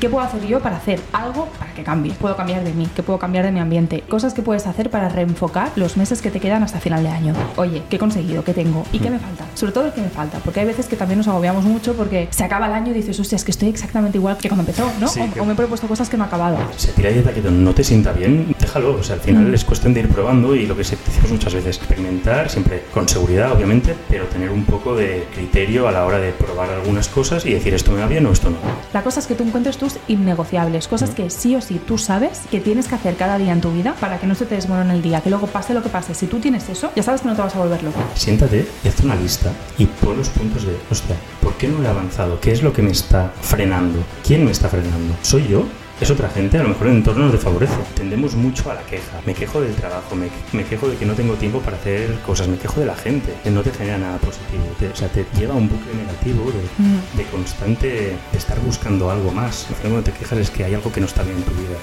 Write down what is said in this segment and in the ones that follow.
¿Qué puedo hacer yo para hacer algo para que cambie? Puedo cambiar de mí, ¿qué puedo cambiar de mi ambiente? Cosas que puedes hacer para reenfocar los meses que te quedan hasta final de año. Oye, ¿qué he conseguido? ¿Qué tengo? ¿Y qué me falta? Sobre todo el que me falta, porque hay veces que también nos agobiamos mucho porque se acaba el año y dices, hostia, es que estoy exactamente igual que cuando empezó, ¿no? Sí, o, que- o me he propuesto cosas que no he acabado. Se tira dieta que no te sienta bien, déjalo. O sea, al final Mm. es cuestión de ir probando y lo que se decimos muchas veces, experimentar siempre con seguridad, obviamente, pero tener un poco de criterio a la hora de probar algunas cosas y decir esto me va bien o esto no. La cosa es que tú encuentres tus innegociables, cosas que sí o sí tú sabes que tienes que hacer cada día en tu vida para que no se te desmorone el día, que luego pase lo que pase. Si tú tienes eso, ya sabes que no te vas a volver loco. Siéntate y haz una lista y pon los puntos de, hostia, ¿por qué no he avanzado? ¿Qué es lo que me está frenando? ¿Quién me está frenando? ¿Soy yo? ¿Es otra gente? A lo mejor el entorno nos desfavorece. Tendemos mucho a la queja. Me quejo del trabajo, me, me quejo de que no tengo tiempo para hacer cosas, me quejo de la gente, que no te genera nada positivo. Te- o sea, te lleva a un bucle negativo de, Mm. de constante de estar buscando algo más. Al final cuando te quejas es que hay algo que no está bien en tu vida.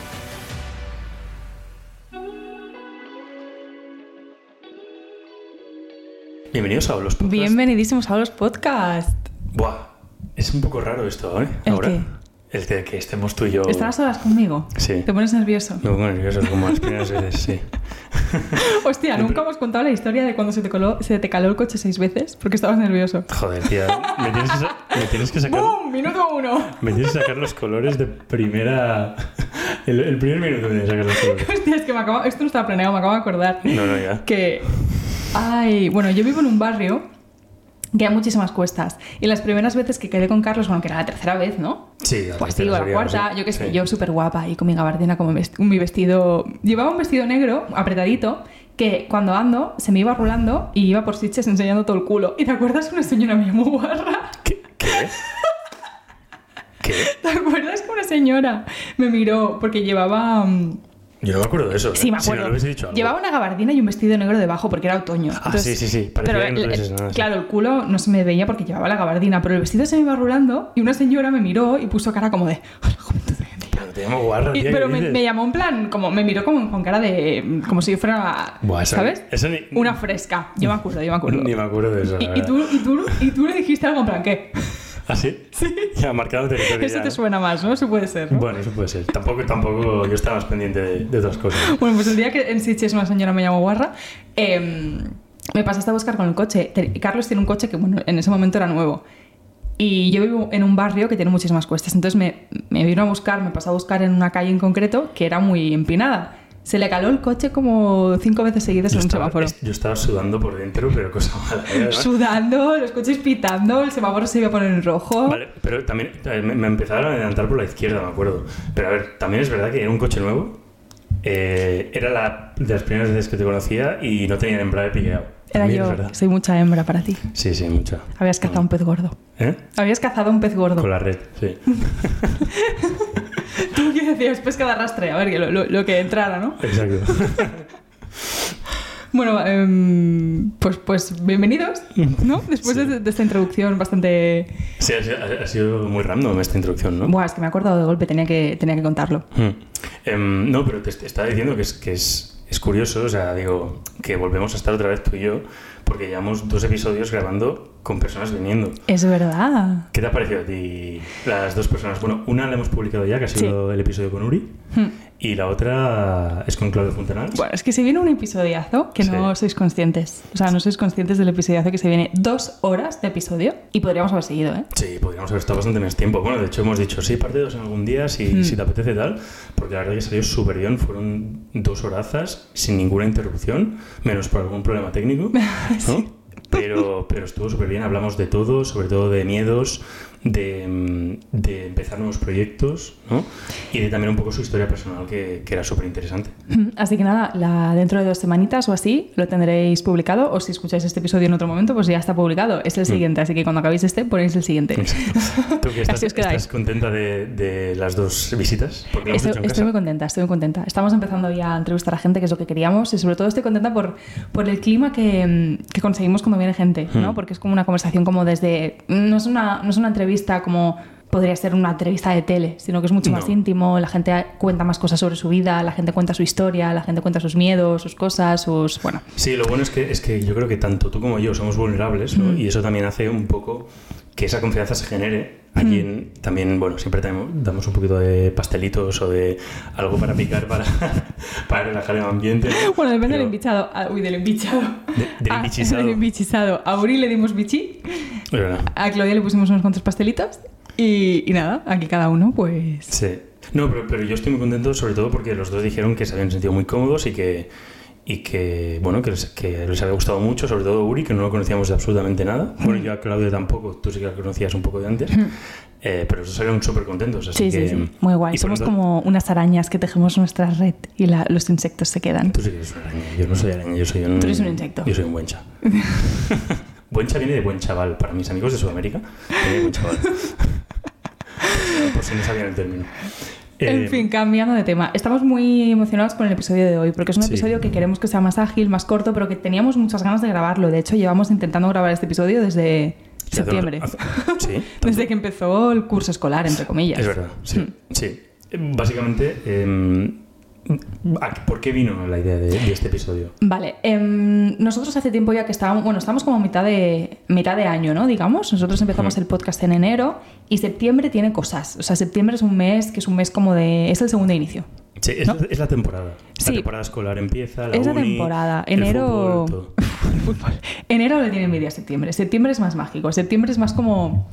Bienvenidos a los podcasts. Bienvenidísimos a los podcasts. Buah, es un poco raro esto, ¿eh? ¿El Ahora. qué? El de que estemos tú y yo. ¿Estás a solas conmigo? Sí. ¿Te pones nervioso? Me pongo nervioso como las primeras veces, sí. Hostia, nunca hemos contado la historia de cuando se te, coló, se te caló el coche seis veces porque estabas nervioso. Joder, tía. Me tienes que, sa- me tienes que sacar. ¡Bum! Minuto uno. Me tienes que sacar los colores de primera. El, el primer minuto me tienes que sacar los colores. Hostia, es que me acabo... Esto no estaba planeado, me acabo de acordar. No, no, ya. que ay, bueno, yo vivo en un barrio que hay muchísimas cuestas y las primeras veces que quedé con Carlos, bueno, que era la tercera vez, ¿no? Sí, la Pues digo, la cuarta, yo qué sé, Sí. yo súper guapa y con mi gabardina como mi vestido, llevaba un vestido negro apretadito que cuando ando se me iba rulando y iba por sitches enseñando todo el culo. ¿Y te acuerdas una señora mía muy guarra? ¿Qué? ¿Qué? ¿Qué? ¿Te acuerdas que una señora me miró porque llevaba... mm, Yo no me acuerdo de eso. ¿eh? Sí, me Si no acuerdo. lo dicho. Llevaba una gabardina y un vestido negro debajo porque era otoño. Ah, sí, sí, sí. Parecía pero que no el- nada, sí. Claro, el culo no se me veía porque llevaba la gabardina, pero el vestido se me iba rulando y una señora me miró y puso cara como de. Pero te llamo Y- pero ¿qué me, me llamó en plan, como me miró como con cara de. como si yo fuera. Buah, esa- ¿Sabes? esa ni- Una fresca. Yo me acuerdo, yo me acuerdo. Ni me acuerdo de eso. Y, tú, y, tú, y tú le dijiste algo en plan, ¿qué? ¿Ah, sí? Sí. Ya, marcado territorio. Eso ya, te suena más, ¿no? Eso puede ser. ¿no? Bueno, eso puede ser. Tampoco, tampoco yo estaba más pendiente de, de otras cosas. Bueno, pues el día que en Sitges una señora me llamó guarra, em, me pasaste a buscar con el coche. Carlos tiene un coche que, bueno, en ese momento era nuevo. Y yo vivo en un barrio que tiene muchísimas cuestas. Entonces me, me vino a buscar, me pasó a buscar en una calle en concreto que era muy empinada. Se le caló el coche como cinco veces seguidas Yo en un estaba, semáforo. es- yo estaba sudando por dentro, pero cosa mala. ¿eh? Sudando, los coches pitando, el semáforo se iba a poner en rojo. Vale, pero también eh, me, me empezaron a adelantar por la izquierda, me acuerdo. Pero a ver, también es verdad que era un coche nuevo. eh, era la, de las primeras veces que te conocía y no tenía el embrague pillado. Era También es yo, verdad. soy mucha hembra para ti. Sí, sí, mucha. Habías cazado un pez gordo. ¿Eh? Habías cazado un pez gordo. Con la red, sí. Decías, pesca de arrastre, a ver, que lo, lo- lo que entrara, ¿no? Exacto. Bueno, em, pues, pues bienvenidos, ¿no? Después Sí. de, de esta introducción bastante... Sí, ha sido, ha sido muy random esta introducción, ¿no? Buah, es que me he acordado de golpe, tenía que, tenía que contarlo. Hmm. Em, no, pero te, te estaba diciendo que es, que es, es curioso, o sea, digo, que volvemos a estar otra vez tú y yo, porque llevamos dos episodios grabando con personas viniendo. Es verdad. ¿Qué te ha parecido a ti las dos personas? Bueno, una la hemos publicado ya, que ha sido el episodio con Uri, Hmm. y la otra es con Claudio Fontanals. Bueno, es que se viene un episodiazo que no Sí. sois conscientes. O sea, no sois conscientes del episodiazo que se viene dos horas de episodio y podríamos haber seguido, ¿eh? Sí, podríamos haber estado bastante más tiempo. Bueno, de hecho hemos dicho, sí, parte dos en algún día, si, Hmm. si te apetece tal, porque la verdad que salió súper bien, fueron dos horazas sin ninguna interrupción, menos por algún problema técnico, ¿no? Pero, pero estuvo súper bien, hablamos de todo, sobre todo de miedos, de, mm, de empezar nuevos proyectos, ¿no? Y de también un poco su historia personal, que, que era súper interesante. Así que nada, la, dentro de dos semanitas o así lo tendréis publicado o si escucháis este episodio en otro momento, pues ya está publicado. Es el Mm. siguiente, así que cuando acabéis este ponéis el siguiente. Exacto. ¿Tú que estás, Así os estás contenta de, de las dos visitas? Porque Estoy, estoy muy casa. contenta, estoy muy contenta. Estamos empezando ya a entrevistar a gente, que es lo que queríamos, y sobre todo estoy contenta por, por el clima que, mm, que conseguimos cuando viene gente, ¿no? Hmm. Porque es como una conversación como desde... No es una, no es una entrevista como podría ser una entrevista de tele, sino que es mucho más íntimo, la gente cuenta más cosas sobre su vida, la gente cuenta su historia, la gente cuenta sus miedos, sus cosas, sus... Bueno, Sí, lo bueno es que, es que yo creo que tanto tú como yo somos vulnerables ¿no? Mm. y eso también hace un poco que esa confianza se genere allí en- también, bueno, siempre tenemos- damos un poquito de pastelitos o de algo para picar para, para relajar el ambiente. ¿no? Bueno, depende Pero- del embichado. Ah, uy, del embichado. De- del Ah, embichizado. del embichizado. A Uri le dimos bichi, a Claudia le pusimos unos cuantos pastelitos y, y nada, aquí cada uno pues... Sí. No, pero, pero yo estoy muy contento sobre todo porque los dos dijeron que se habían sentido muy cómodos y que, y que bueno, que les, que les había gustado mucho, sobre todo Uri, que no lo conocíamos de absolutamente nada. Bueno, yo a Claudia tampoco, tú sí que la conocías un poco de antes, eh, pero salieron súper contentos. Así Sí, sí, que, sí. Muy guay. y por Somos lo- como unas arañas que tejemos nuestra red y la- los insectos se quedan. Tú sí que eres una araña, yo no soy araña, yo soy un... Tú eres un insecto. Yo soy un buencha. buencha viene de buen chaval, para mis amigos de Sudamérica, viene de buen chaval. Por si no sabían el término. En Eh, fin, cambiando de tema. Estamos muy emocionados con el episodio de hoy, porque es un Sí. episodio que queremos que sea más ágil, más corto, pero que teníamos muchas ganas de grabarlo. De hecho, llevamos intentando grabar este episodio desde septiembre. hace- Sí, Desde que empezó el curso escolar, entre comillas. Es verdad, sí. Hmm. sí. Básicamente, eh, ¿a- ¿por qué vino la idea de, de este episodio? Vale, em, nosotros hace tiempo ya que estábamos, bueno, estamos como mitad de, mitad de año, ¿no? Digamos, nosotros empezamos el podcast en enero y septiembre tiene cosas. O sea, septiembre es un mes que es un mes como de... es el segundo inicio. Sí, es, ¿No? es la temporada. Sí. La temporada escolar empieza, la es la uni, temporada. el Enero... el fútbol. Enero le tiene envidia a septiembre. Septiembre es más mágico. Septiembre es más como...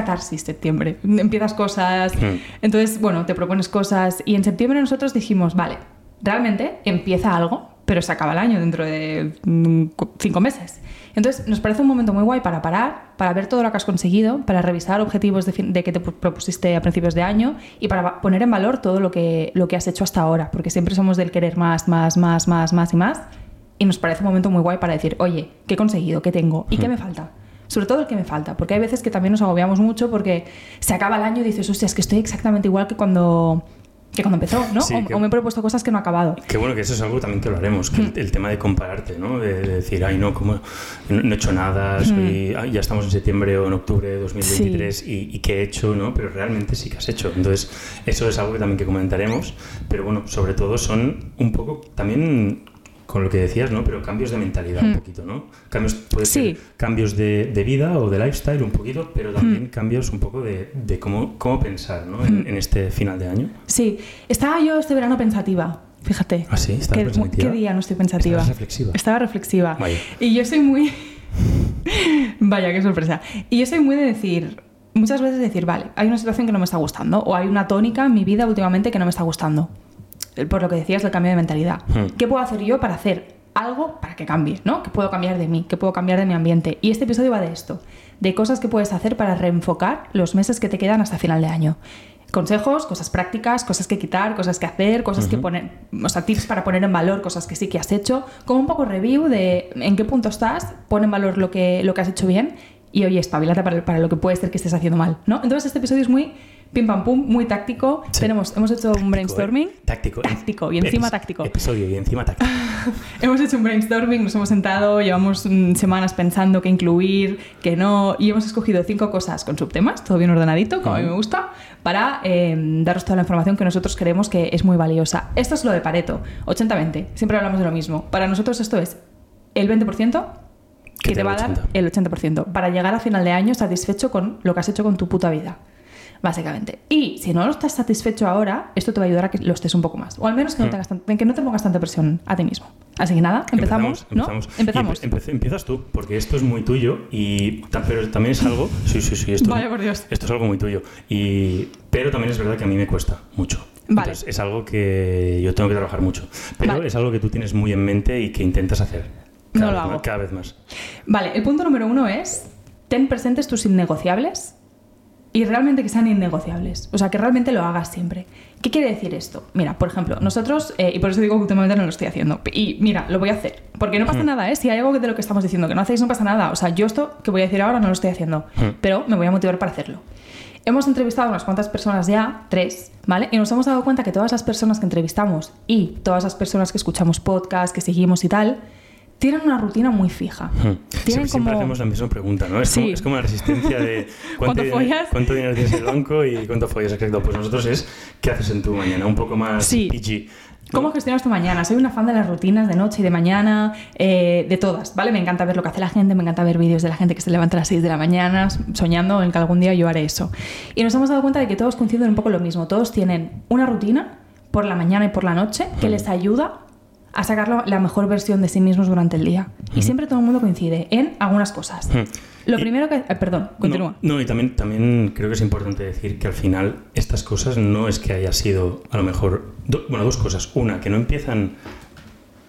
Catarsis septiembre. Empiezas cosas. Mm. Entonces, bueno, te propones cosas. Y en septiembre nosotros dijimos, vale, realmente empieza algo, pero se acaba el año dentro de mm, cinco meses. Entonces, nos parece un momento muy guay para parar, para ver todo lo que has conseguido, para revisar objetivos de, de que te pu- propusiste a principios de año y para poner en valor todo lo que, lo que has hecho hasta ahora, porque siempre somos del querer más, más, más, más, más y más. Y nos parece un momento muy guay para decir, oye, ¿qué he conseguido? ¿Qué tengo? ¿Y qué me falta? Sobre todo el que me falta, porque hay veces que también nos agobiamos mucho porque se acaba el año y dices, hostia, es que estoy exactamente igual que cuando, que cuando empezó, ¿no? Sí, o, que- o me he propuesto cosas que no he acabado. Qué bueno que eso es algo también que lo haremos, que el, Hmm. el tema de compararte, ¿no? De, de decir, ay, no, como no, no he hecho nada, soy, ay, ya estamos en septiembre o en octubre de 2023 y, y qué he hecho, ¿no? Pero realmente sí que has hecho. Entonces, eso es algo que también que comentaremos, pero bueno, sobre todo son un poco también con lo que decías, ¿no? Pero cambios de mentalidad un Hmm. poquito, ¿no? Cambios, puede Sí. ser cambios de, de vida o de lifestyle un poquito, pero también Hmm. cambios un poco de, de cómo, cómo pensar, ¿no? En, en este final de año. Sí, estaba yo este verano pensativa, fíjate. ¿Ah, sí? ¿Estabas ¿Qué, pensativa? ¿Qué día no estoy pensativa? Estabas reflexiva. Estaba reflexiva. Vaya. Y yo soy muy... Vaya, qué sorpresa. Y yo soy muy de decir, muchas veces decir, vale, hay una situación que no me está gustando o hay una tónica en mi vida últimamente que no me está gustando. Por lo que decías del cambio de mentalidad. Hmm. ¿Qué puedo hacer yo para hacer algo para que cambie? ¿no? ¿Qué puedo cambiar de mí? ¿Qué puedo cambiar de mi ambiente? Y este episodio va de esto, de cosas que puedes hacer para reenfocar los meses que te quedan hasta final de año. Consejos, cosas prácticas, cosas que quitar, cosas que hacer, cosas que poner, o sea, tips para poner en valor cosas que sí que has hecho, como un poco review de en qué punto estás, pon en valor lo que, lo que has hecho bien y oye, espabilate para, para lo que puede ser que estés haciendo mal, ¿no? Entonces este episodio es muy pim pam pum, muy táctico. Sí. Tenemos, hemos hecho un brainstorming. ¿eh? Táctico. Táctico, y encima táctico. Episodio y encima táctico. Hemos hecho un brainstorming, nos hemos sentado, llevamos mm, semanas pensando qué incluir, qué no, y hemos escogido cinco cosas con subtemas, todo bien ordenadito, como a mí me gusta, para eh, daros toda la información que nosotros creemos que es muy valiosa. Esto es lo de Pareto, 80-20, siempre hablamos de lo mismo. Para nosotros esto es el 20% que te va a dar 80. el 80%, para llegar a final de año satisfecho con lo que has hecho con tu puta vida. Básicamente. Y si no lo estás satisfecho ahora, esto te va a ayudar a que lo estés un poco más. O al menos que no, Hmm. tengas tan- que no te pongas tanta presión a ti mismo. Así que nada, empezamos. ¿no? empezamos. Empezamos. Y empe- empe- empiezas tú, porque esto es muy tuyo, y pero también es algo. Sí, sí, sí. Esto, Vaya por Dios. Esto es algo muy tuyo. Y, pero también es verdad que a mí me cuesta mucho. Vale. Entonces, es algo que yo tengo que trabajar mucho. Pero Vale. es algo que tú tienes muy en mente y que intentas hacer. No Cada lo vez hago. Más, cada vez más. Vale, el punto número uno es ten presentes tus innegociables y realmente que sean innegociables. O sea, que realmente lo hagas siempre. ¿Qué quiere decir esto? Mira, por ejemplo, nosotros, eh, y por eso digo que últimamente no lo estoy haciendo, y mira, lo voy a hacer. Porque no pasa Hmm. nada, ¿eh? Si hay algo de lo que estamos diciendo que no hacéis, no pasa nada. O sea, yo esto que voy a decir ahora no lo estoy haciendo, Hmm. pero me voy a motivar para hacerlo. Hemos entrevistado a unas cuantas personas ya, tres, ¿vale? Y nos hemos dado cuenta que todas las personas que entrevistamos y todas las personas que escuchamos podcast, que seguimos y tal, tienen una rutina muy fija. Hmm. Tienen Siempre, siempre como... hacemos la misma pregunta, ¿no? Es, Sí. como, es como la resistencia de ¿Cuánto dinero- cuánto dinero tienes en el banco y cuánto follas, exacto. Pues nosotros es ¿qué haces en tu mañana? Un poco más Sí. PG. ¿Cómo gestionas tu mañana? Soy una fan de las rutinas de noche y de mañana, eh, de todas, ¿vale? Me encanta ver lo que hace la gente, me encanta ver vídeos de la gente que se levanta a las 6 de la mañana soñando en que algún día yo haré eso. Y nos hemos dado cuenta de que todos coinciden un poco lo mismo. Todos tienen una rutina por la mañana y por la noche que les ayuda a sacar la mejor versión de sí mismos durante el día. Y siempre todo el mundo coincide en algunas cosas. Lo primero que... eh, perdón, continúa. No, no, y también, también creo que es importante decir que al final estas cosas no es que haya sido a lo mejor... do- bueno, dos cosas. Una, que no empiezan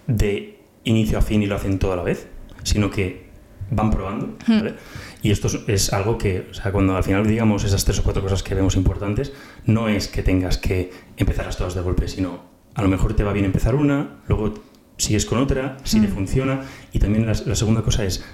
de inicio a fin y lo hacen todo a la vez, sino que van probando, ¿vale? Y esto es, es algo que, o sea, cuando al final digamos esas tres o cuatro cosas que vemos importantes, no es que tengas que empezarlas todas de golpe, sino a lo mejor te va bien empezar una, luego sigues con otra, si te funciona, y también la, la segunda cosa es,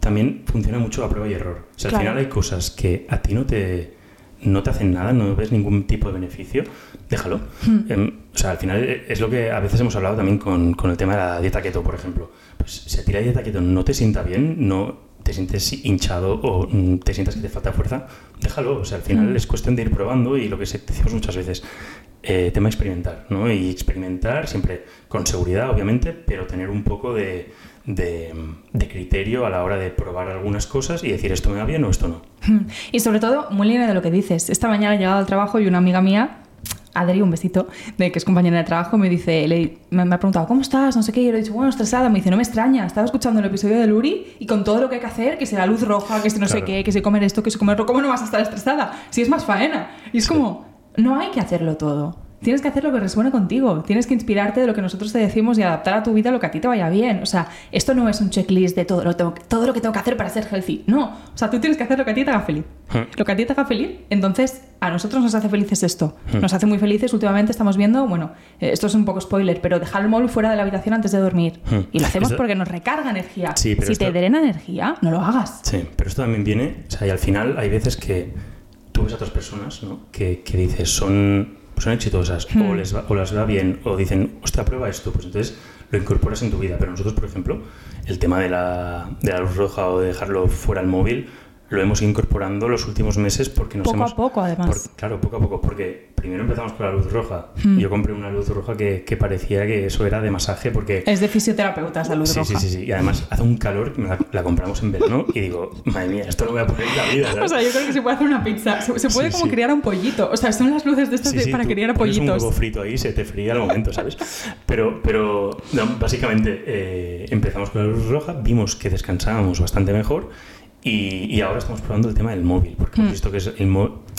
también funciona mucho a prueba y error. O sea, al final hay cosas que a ti no te, no te hacen nada, no ves ningún tipo de beneficio, déjalo. Em, o sea, al final es lo que a veces hemos hablado también con, con el tema de la dieta keto, por ejemplo. Pues si a ti la dieta keto no te sienta bien, no te sientes hinchado o mm, te sientas que te falta fuerza, déjalo. O sea, al final Mm. es cuestión de ir probando y lo que decimos muchas veces, eh, tema experimentar, ¿no? Y experimentar siempre con seguridad, obviamente, pero tener un poco de, de, de criterio a la hora de probar algunas cosas y decir esto me va bien o esto no. Y sobre todo, muy línea de lo que dices. Esta mañana he llegado al trabajo y una amiga mía, Adri, un besito, de que es compañera de trabajo, me dice, le- me, me ha preguntado, ¿cómo estás? No sé qué. Y yo le he dicho, bueno, estresada. Me dice, no me extraña. Estaba escuchando el episodio de Luri y con todo lo que hay que hacer, que si la luz roja, que si no sé qué, que si comer esto, que si comer otro, ¿cómo no vas a estar estresada? Si es más faena. Y es Sí. como, no hay que hacerlo todo. Tienes que hacer lo que resuene contigo. Tienes que inspirarte de lo que nosotros te decimos y adaptar a tu vida lo que a ti te vaya bien. O sea, esto no es un checklist de todo lo, tengo todo lo que tengo que hacer para ser healthy. No. O sea, tú tienes que hacer lo que a ti te haga feliz. Hmm. Lo que a ti te haga feliz. Entonces, a nosotros nos hace felices esto. Nos hace muy felices. Últimamente estamos viendo, bueno, eh, esto es un poco spoiler, pero dejar el móvil fuera de la habitación antes de dormir. Hmm. Y lo hacemos Esto- porque nos recarga energía. Sí, pero si esto- te drena energía, no lo hagas. Sí, pero esto también viene, o sea, y al final hay veces que tú ves a otras personas, ¿no? Que, que dices, son, pues son exitosas, o, les va, o las va bien, o dicen, hostia, prueba esto, pues entonces lo incorporas en tu vida. Pero nosotros, por ejemplo, el tema de la, de la luz roja o de dejarlo fuera el móvil, lo hemos ido incorporando los últimos meses porque nos Poco a hemos... poco, además. por- claro, poco a poco, porque primero empezamos con la luz roja. Hmm. Yo compré una luz roja que, que parecía que eso era de masaje porque... Es de fisioterapeuta, salud Sí, roja. sí, sí, sí. Y además hace un calor, la, la compramos en verano y digo, madre mía, esto no voy a poner en la vida. ¿sabes? O sea, yo creo que se puede hacer una pizza. Se, se puede Sí, como sí. criar a un pollito. O sea, son las luces de estas Sí, de- para criar a pones un pollitos. huevo frito ahí se te fría al momento, ¿sabes? Pero, pero no, básicamente eh, empezamos con la luz roja, vimos que descansábamos bastante mejor y, y ahora estamos probando el tema del móvil, porque hemos visto que es el,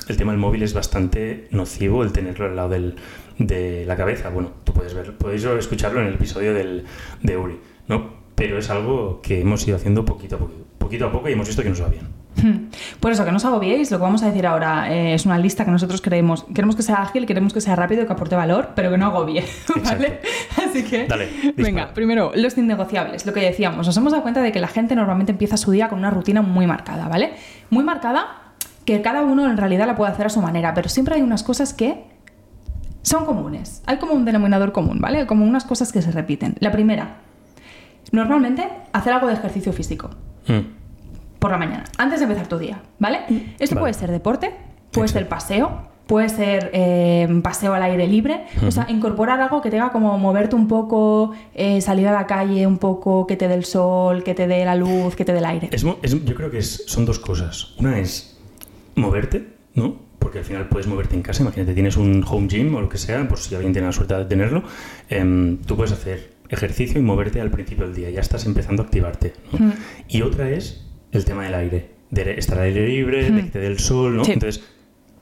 el tema del móvil es bastante nocivo el tenerlo al lado del, de la cabeza. Bueno, tú puedes ver, podéis escucharlo en el episodio del, de Uri, ¿no? Pero es algo que hemos ido haciendo poquito a poquito, poquito a poco y hemos visto que nos va bien. Hmm. Por eso, que no os agobiéis, lo que vamos a decir ahora eh, es una lista que nosotros queremos. Queremos que sea ágil, queremos que sea rápido, que aporte valor, pero que no agobie, ¿vale? Así que, Dale, venga, primero, los innegociables, lo que decíamos. Nos hemos dado cuenta de que la gente normalmente empieza su día con una rutina muy marcada, ¿vale? Muy marcada, que cada uno en realidad la puede hacer a su manera, pero siempre hay unas cosas que son comunes. Hay como un denominador común, ¿vale? Como unas cosas que se repiten. La primera, normalmente hacer algo de ejercicio físico Mm. Por la mañana, antes de empezar tu día, ¿vale? Esto Vale. puede ser deporte, puede ser paseo, puede ser eh, paseo al aire libre, o sea, incorporar algo que te haga como moverte un poco, eh, salir a la calle un poco, que te dé el sol, que te dé la luz, que te dé el aire. Es mo- es- yo creo que es- son dos cosas. Una es moverte, ¿no? Porque al final puedes moverte en casa. Imagínate, tienes un home gym o lo que sea, por si alguien tiene la suerte de tenerlo. em, tú puedes hacer ejercicio y moverte al principio del día. Ya estás empezando a activarte. ¿no? Mm. Y otra es el tema del aire. De estar al aire libre, de que te dé el sol, ¿no? Sí. Entonces,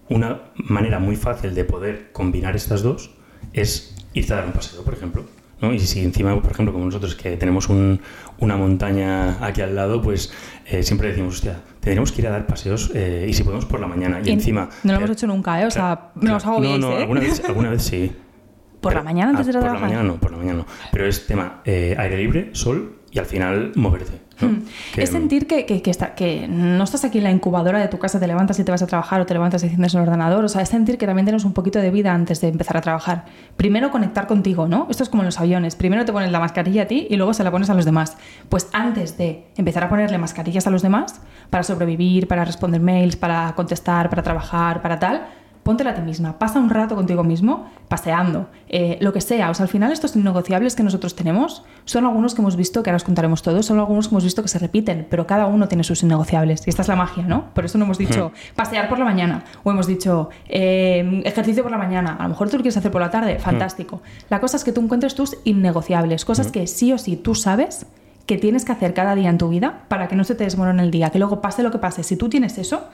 una manera muy fácil de poder combinar estas dos es irte a dar un paseo, por ejemplo. ¿no? Y si encima, por ejemplo, como nosotros que tenemos un- una montaña aquí al lado, pues eh, siempre decimos, hostia, tendríamos que ir a dar paseos eh, y si podemos por la mañana. Y, Y encima... no lo eh, hemos hecho nunca, ¿eh? O sea, no os agobiéis, no, no, ¿eh? alguna vez, alguna vez sí. ¿Por la mañana antes de ir a Por la mañana no, por la mañana no. Pero es tema aire libre, sol y al final moverte. ¿No? Hmm. Que- Es sentir que, que, que está- que no estás aquí en la incubadora de tu casa, te levantas y te vas a trabajar o te levantas y enciendes el ordenador. O sea, es sentir que también tienes un poquito de vida antes de empezar a trabajar. Primero conectar contigo, ¿no? Esto es como en los aviones. Primero te pones la mascarilla a ti y luego se la pones a los demás. Pues antes de empezar a ponerle mascarillas a los demás, para sobrevivir, para responder mails, para contestar, para trabajar, para tal, póntela a ti misma, pasa un rato contigo mismo, paseando, eh, lo que sea. O sea, al final estos innegociables que nosotros tenemos son algunos que hemos visto, que ahora os contaremos todos, son algunos que hemos visto que se repiten, pero cada uno tiene sus innegociables. Y esta es la magia, ¿no? Por eso no hemos dicho pasear por la mañana, o hemos dicho eh, ejercicio por la mañana. A lo mejor tú lo quieres hacer por la tarde, fantástico. La cosa es que tú encuentres tus innegociables, cosas que sí o sí tú sabes que tienes que hacer cada día en tu vida para que no se te desmorone el día, que luego pase lo que pase. Si tú tienes eso,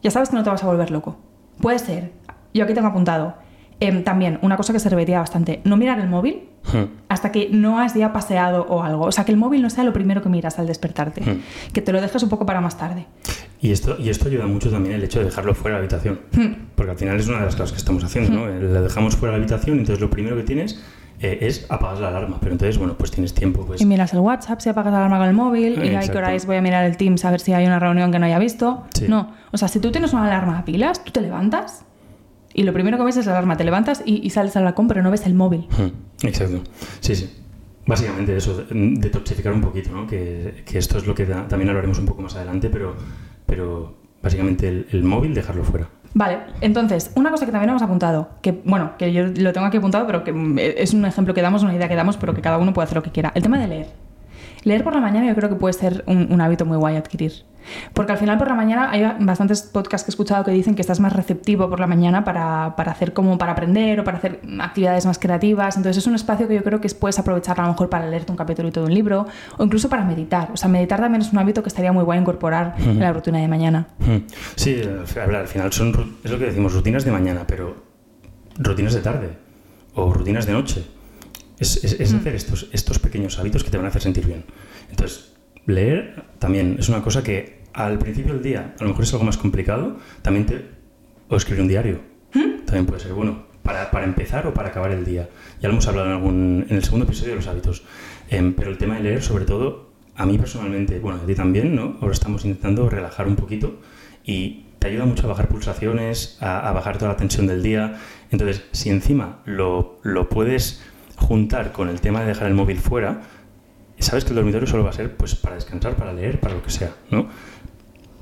ya sabes que no te vas a volver loco. Puede ser, yo aquí tengo apuntado, em, también una cosa que se repetía bastante, no mirar el móvil hasta que no has ya paseado o algo. O sea, que el móvil no sea lo primero que miras al despertarte, que te lo dejes un poco para más tarde. Y esto, y esto ayuda mucho también el hecho de dejarlo fuera de la habitación. Porque al final es una de las cosas que estamos haciendo, ¿no? Lo dejamos fuera de la habitación, entonces lo primero que tienes eh, es apagar la alarma. Pero entonces, bueno, pues tienes tiempo. Pues... Y miras el WhatsApp, si apagas la alarma con el móvil, y hay que hora voy a mirar el Teams a ver si hay una reunión que no haya visto. No, o sea, si tú tienes una alarma a pilas, tú te levantas y lo primero que ves es la alarma, te levantas y, sales al balcón, pero no ves el móvil. Exacto, sí, sí. Básicamente eso, detoxificar un poquito, ¿no? Que, que esto es lo que también hablaremos un poco más adelante, pero, pero básicamente el, el móvil dejarlo fuera. Vale, entonces, una cosa que también hemos apuntado, que bueno, que yo lo tengo aquí apuntado, pero que mm, es un ejemplo que damos, una idea que damos, pero que cada uno puede hacer lo que quiera. El tema de leer. Leer por la mañana yo creo que puede ser un, hábito muy guay adquirir. Porque al final por la mañana hay bastantes podcasts que he escuchado que dicen que estás más receptivo por la mañana para, hacer como para aprender o para hacer actividades más creativas. Entonces es un espacio que yo creo que puedes aprovechar a lo mejor para leerte un capítulo de un libro o incluso para meditar. O sea, meditar también es un hábito que estaría muy guay incorporar en la rutina de mañana. Sí, al final son, es lo que decimos, rutinas de mañana, pero rutinas de tarde o rutinas de noche. Es, es, hacer estos, estos pequeños hábitos que te van a hacer sentir bien. Entonces, leer también es una cosa que al principio del día a lo mejor es algo más complicado. También te, o escribir un diario. ¿Mm? También puede ser bueno. Para, para, empezar o para acabar el día. Ya lo hemos hablado en, algún, en el segundo episodio de los hábitos. Em, pero el tema de leer, sobre todo, a mí personalmente, bueno, a ti también, ¿no? Ahora estamos intentando relajar un poquito y te ayuda mucho a bajar pulsaciones, a, a bajar toda la tensión del día. Entonces, si encima lo, lo puedes juntar con el tema de dejar el móvil fuera, sabes que el dormitorio solo va a ser pues para descansar, para leer, para lo que sea, ¿no?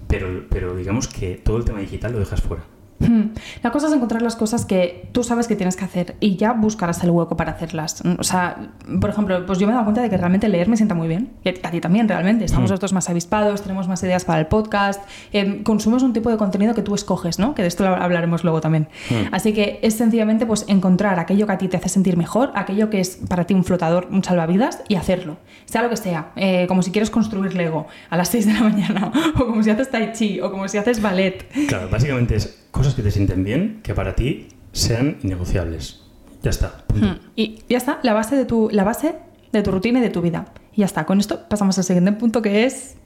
Pero, pero digamos que todo el tema digital lo dejas fuera. Hmm. La cosa es encontrar las cosas que tú sabes que tienes que hacer y ya buscarás el hueco para hacerlas. O sea, por ejemplo, pues yo me he dado cuenta de que realmente leer me sienta muy bien. Y a ti también, realmente. Estamos hmm. nosotros más avispados, tenemos más ideas para el podcast, eh, consumimos un tipo de contenido que tú escoges, ¿no? Que de esto hablaremos luego también. Hmm. Así que es sencillamente pues encontrar aquello que a ti te hace sentir mejor, aquello que es para ti un flotador, un salvavidas y hacerlo. Sea lo que sea. Eh, como si quieres construir Lego a las 6 de la mañana, o como si haces Tai Chi, o como si haces ballet. Claro, básicamente es cosas que te sienten bien, que para ti sean innegociables. Ya está. Hmm. Y ya está, la base de tu, la base de tu rutina y de tu vida. Y ya está. Con esto pasamos al siguiente punto que es.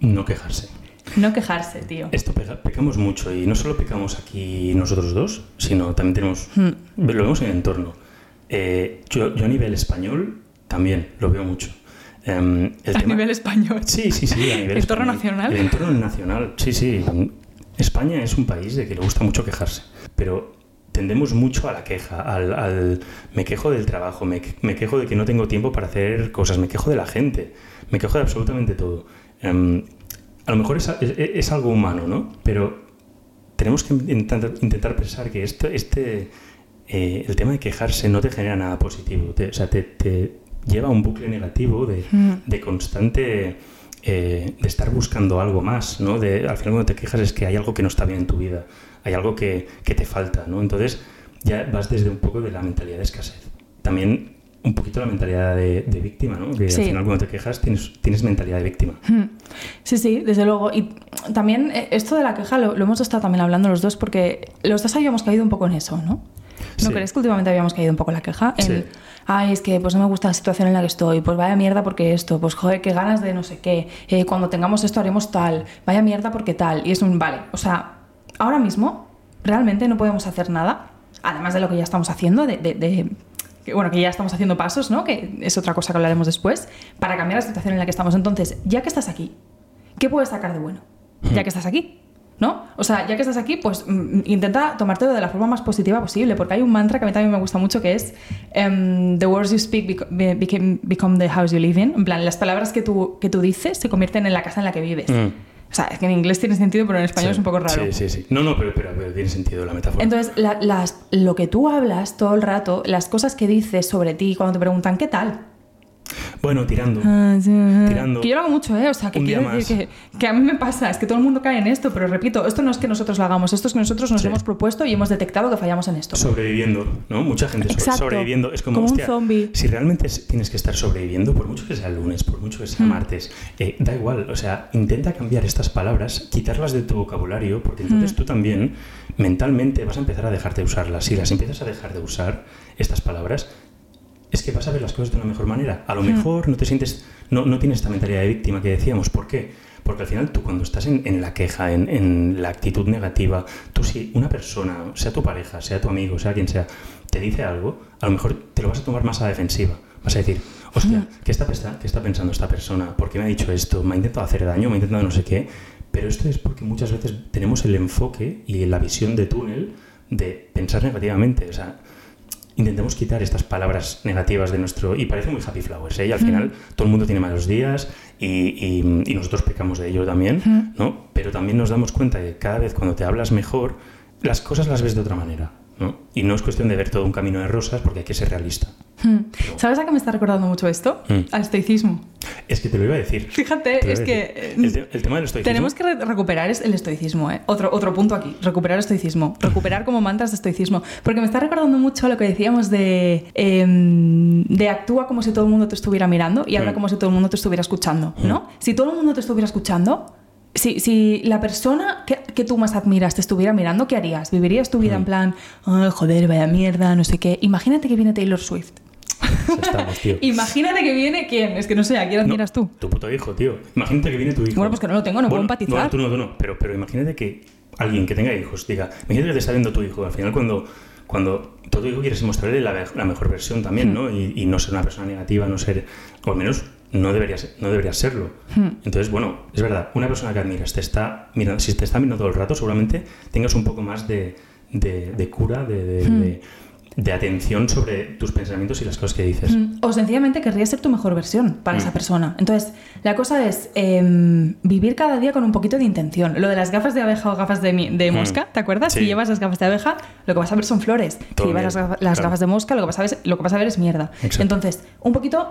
No quejarse. No quejarse, tío. Esto pecamos mucho y no solo pecamos aquí nosotros dos, sino también tenemos. Hmm. Lo vemos en el entorno. Eh, yo, yo, a nivel español también lo veo mucho. Em, a nivel español. Sí, sí, sí, a nivel ¿Entorno nacional? El entorno nacional, sí, sí. España es un país de que le gusta mucho quejarse, pero tendemos mucho a la queja, al, me quejo del trabajo, me, quejo de que no tengo tiempo para hacer cosas, me quejo de la gente, me quejo de absolutamente todo. Em, a lo mejor es, algo humano, ¿no? Pero tenemos que intentar, pensar que esto, este, eh, el tema de quejarse no te genera nada positivo, o sea, te, lleva a un bucle negativo de, mm. de constante eh, de estar buscando algo más, ¿no? De, al final cuando te quejas es que hay algo que no está bien en tu vida, hay algo que, que te falta, ¿no? Entonces ya vas desde un poco de la mentalidad de escasez. También un poquito la mentalidad de, víctima, ¿no? Que al final cuando te quejas tienes, tienes mentalidad de víctima. Hmm. Sí, sí, desde luego. Y también eh, esto de la queja lo, hemos estado también hablando los dos porque los dos habíamos caído un poco en eso, ¿no? ¿No crees que últimamente habíamos caído un poco en la queja? En, ay, es que pues no me gusta la situación en la que estoy, pues vaya mierda porque esto, pues joder, qué ganas de no sé qué, eh, cuando tengamos esto haremos tal, vaya mierda porque tal, y es un, vale, o sea, ahora mismo realmente no podemos hacer nada, además de lo que ya estamos haciendo, de, de, bueno, que ya estamos haciendo pasos, ¿no? Que es otra cosa que hablaremos después, para cambiar la situación en la que estamos. Entonces, ya que estás aquí, ¿qué puedes sacar de bueno? Ya que estás aquí, ¿no? O sea, ya que estás aquí, pues mm, intenta tomártelo de la forma más positiva posible, porque hay un mantra que a mí también me gusta mucho que es em, The words you speak become, the house you live in. En plan, las palabras que tú, que tú dices se convierten en la casa en la que vives. Mm. O sea, es que en inglés tiene sentido, pero en español Sí, es un poco raro. Sí, sí, sí. No, no, pero, pero, pero tiene sentido la metáfora. Entonces, la- las, lo que tú hablas todo el rato, las cosas que dices sobre ti cuando te preguntan qué tal. Bueno, tirando. Tirando. Que yo lo hago mucho, ¿eh? O sea, que Un quiero decir que, que a mí me pasa, es que todo el mundo cae en esto, pero repito, esto no es que nosotros lo hagamos, esto es que nosotros nos Sí. hemos propuesto y hemos detectado que fallamos en esto. Sobreviviendo, ¿no? Mucha gente Exacto. sobreviviendo. Es como, Como un hostia, zombie. si realmente es- tienes que estar sobreviviendo, por mucho que sea lunes, por mucho que sea martes, eh, da igual. O sea, intenta cambiar estas palabras, quitarlas de tu vocabulario, porque entonces tú también mentalmente vas a empezar a dejarte de usarlas. Si las empiezas a dejar de usar, estas palabras, es que vas a ver las cosas de una mejor manera. A lo mejor no te sientes, no, no tienes esta mentalidad de víctima que decíamos. ¿Por qué? Porque al final tú cuando estás en, en la queja, en, en la actitud negativa, tú si una persona, sea tu pareja, sea tu amigo, sea quien sea, te dice algo, a lo mejor te lo vas a tomar más a la defensiva. Vas a decir, hostia, ¿qué está, ¿qué está pensando esta persona? ¿Por qué me ha dicho esto? ¿Me ha intentado hacer daño? ¿Me ha intentado no sé qué? Pero esto es porque muchas veces tenemos el enfoque y la visión de túnel de pensar negativamente. O sea, intentemos quitar estas palabras negativas de nuestro... Y parece muy happy flowers, ¿eh? Y al final todo el mundo tiene malos días y, y- y nosotros pecamos de ello también, ¿no? Pero también nos damos cuenta que cada vez cuando te hablas mejor, las cosas las ves de otra manera, ¿no? Y no es cuestión de ver todo un camino de rosas porque hay que ser realista. Hmm. ¿Sabes a qué me está recordando mucho esto? Hmm. Al estoicismo. Es que te lo iba a decir. Fíjate, es que... El, te- el tema del estoicismo... Tenemos que re- recuperar el estoicismo, ¿eh? Otro, otro punto aquí, recuperar el estoicismo. Recuperar como mantras de estoicismo. Porque me está recordando mucho lo que decíamos de, em, de actúa como si todo el mundo te estuviera mirando y habla Mm. como si todo el mundo te estuviera escuchando, ¿no? Si todo el mundo te estuviera escuchando, si, si la persona que, que tú más admiras te estuviera mirando, ¿qué harías? ¿Vivirías tu vida en plan, "Ay, joder, vaya mierda, no sé qué? Imagínate que viene Taylor Swift. Estamos, tío. Imagínate que viene quién, es que no sé, ¿a quién No, admiras tú? Tu puto hijo, tío. Imagínate que viene tu hijo. Bueno, pues que no lo tengo, no puedo empatizar. Bueno, tú no, tú no. Pero, pero imagínate que alguien que tenga hijos diga, imagínate que te está viendo tu hijo. Al final, cuando, cuando todo hijo quieres mostrarle la, la mejor versión también, Hmm. ¿no? Y, y no ser una persona negativa, no ser. O al menos no deberías, no deberías serlo. Hmm. Entonces, bueno, es verdad, una persona que admiras te está mirando, si te está mirando todo el rato, seguramente tengas un poco más de, de- de cura, de, de- Hmm. de- de atención sobre tus pensamientos y las cosas que dices. Mm, O sencillamente querrías ser tu mejor versión para esa persona. Entonces, la cosa es em, vivir cada día con un poquito de intención. Lo de las gafas de abeja o gafas de, mi- de mosca, ¿te acuerdas? Sí. Si llevas las gafas de abeja, lo que vas a ver son flores. Todo si llevas las, bien, las claro. gafas de mosca, lo que, vas a ver, lo que vas a ver es mierda. Exacto. Entonces, un poquito...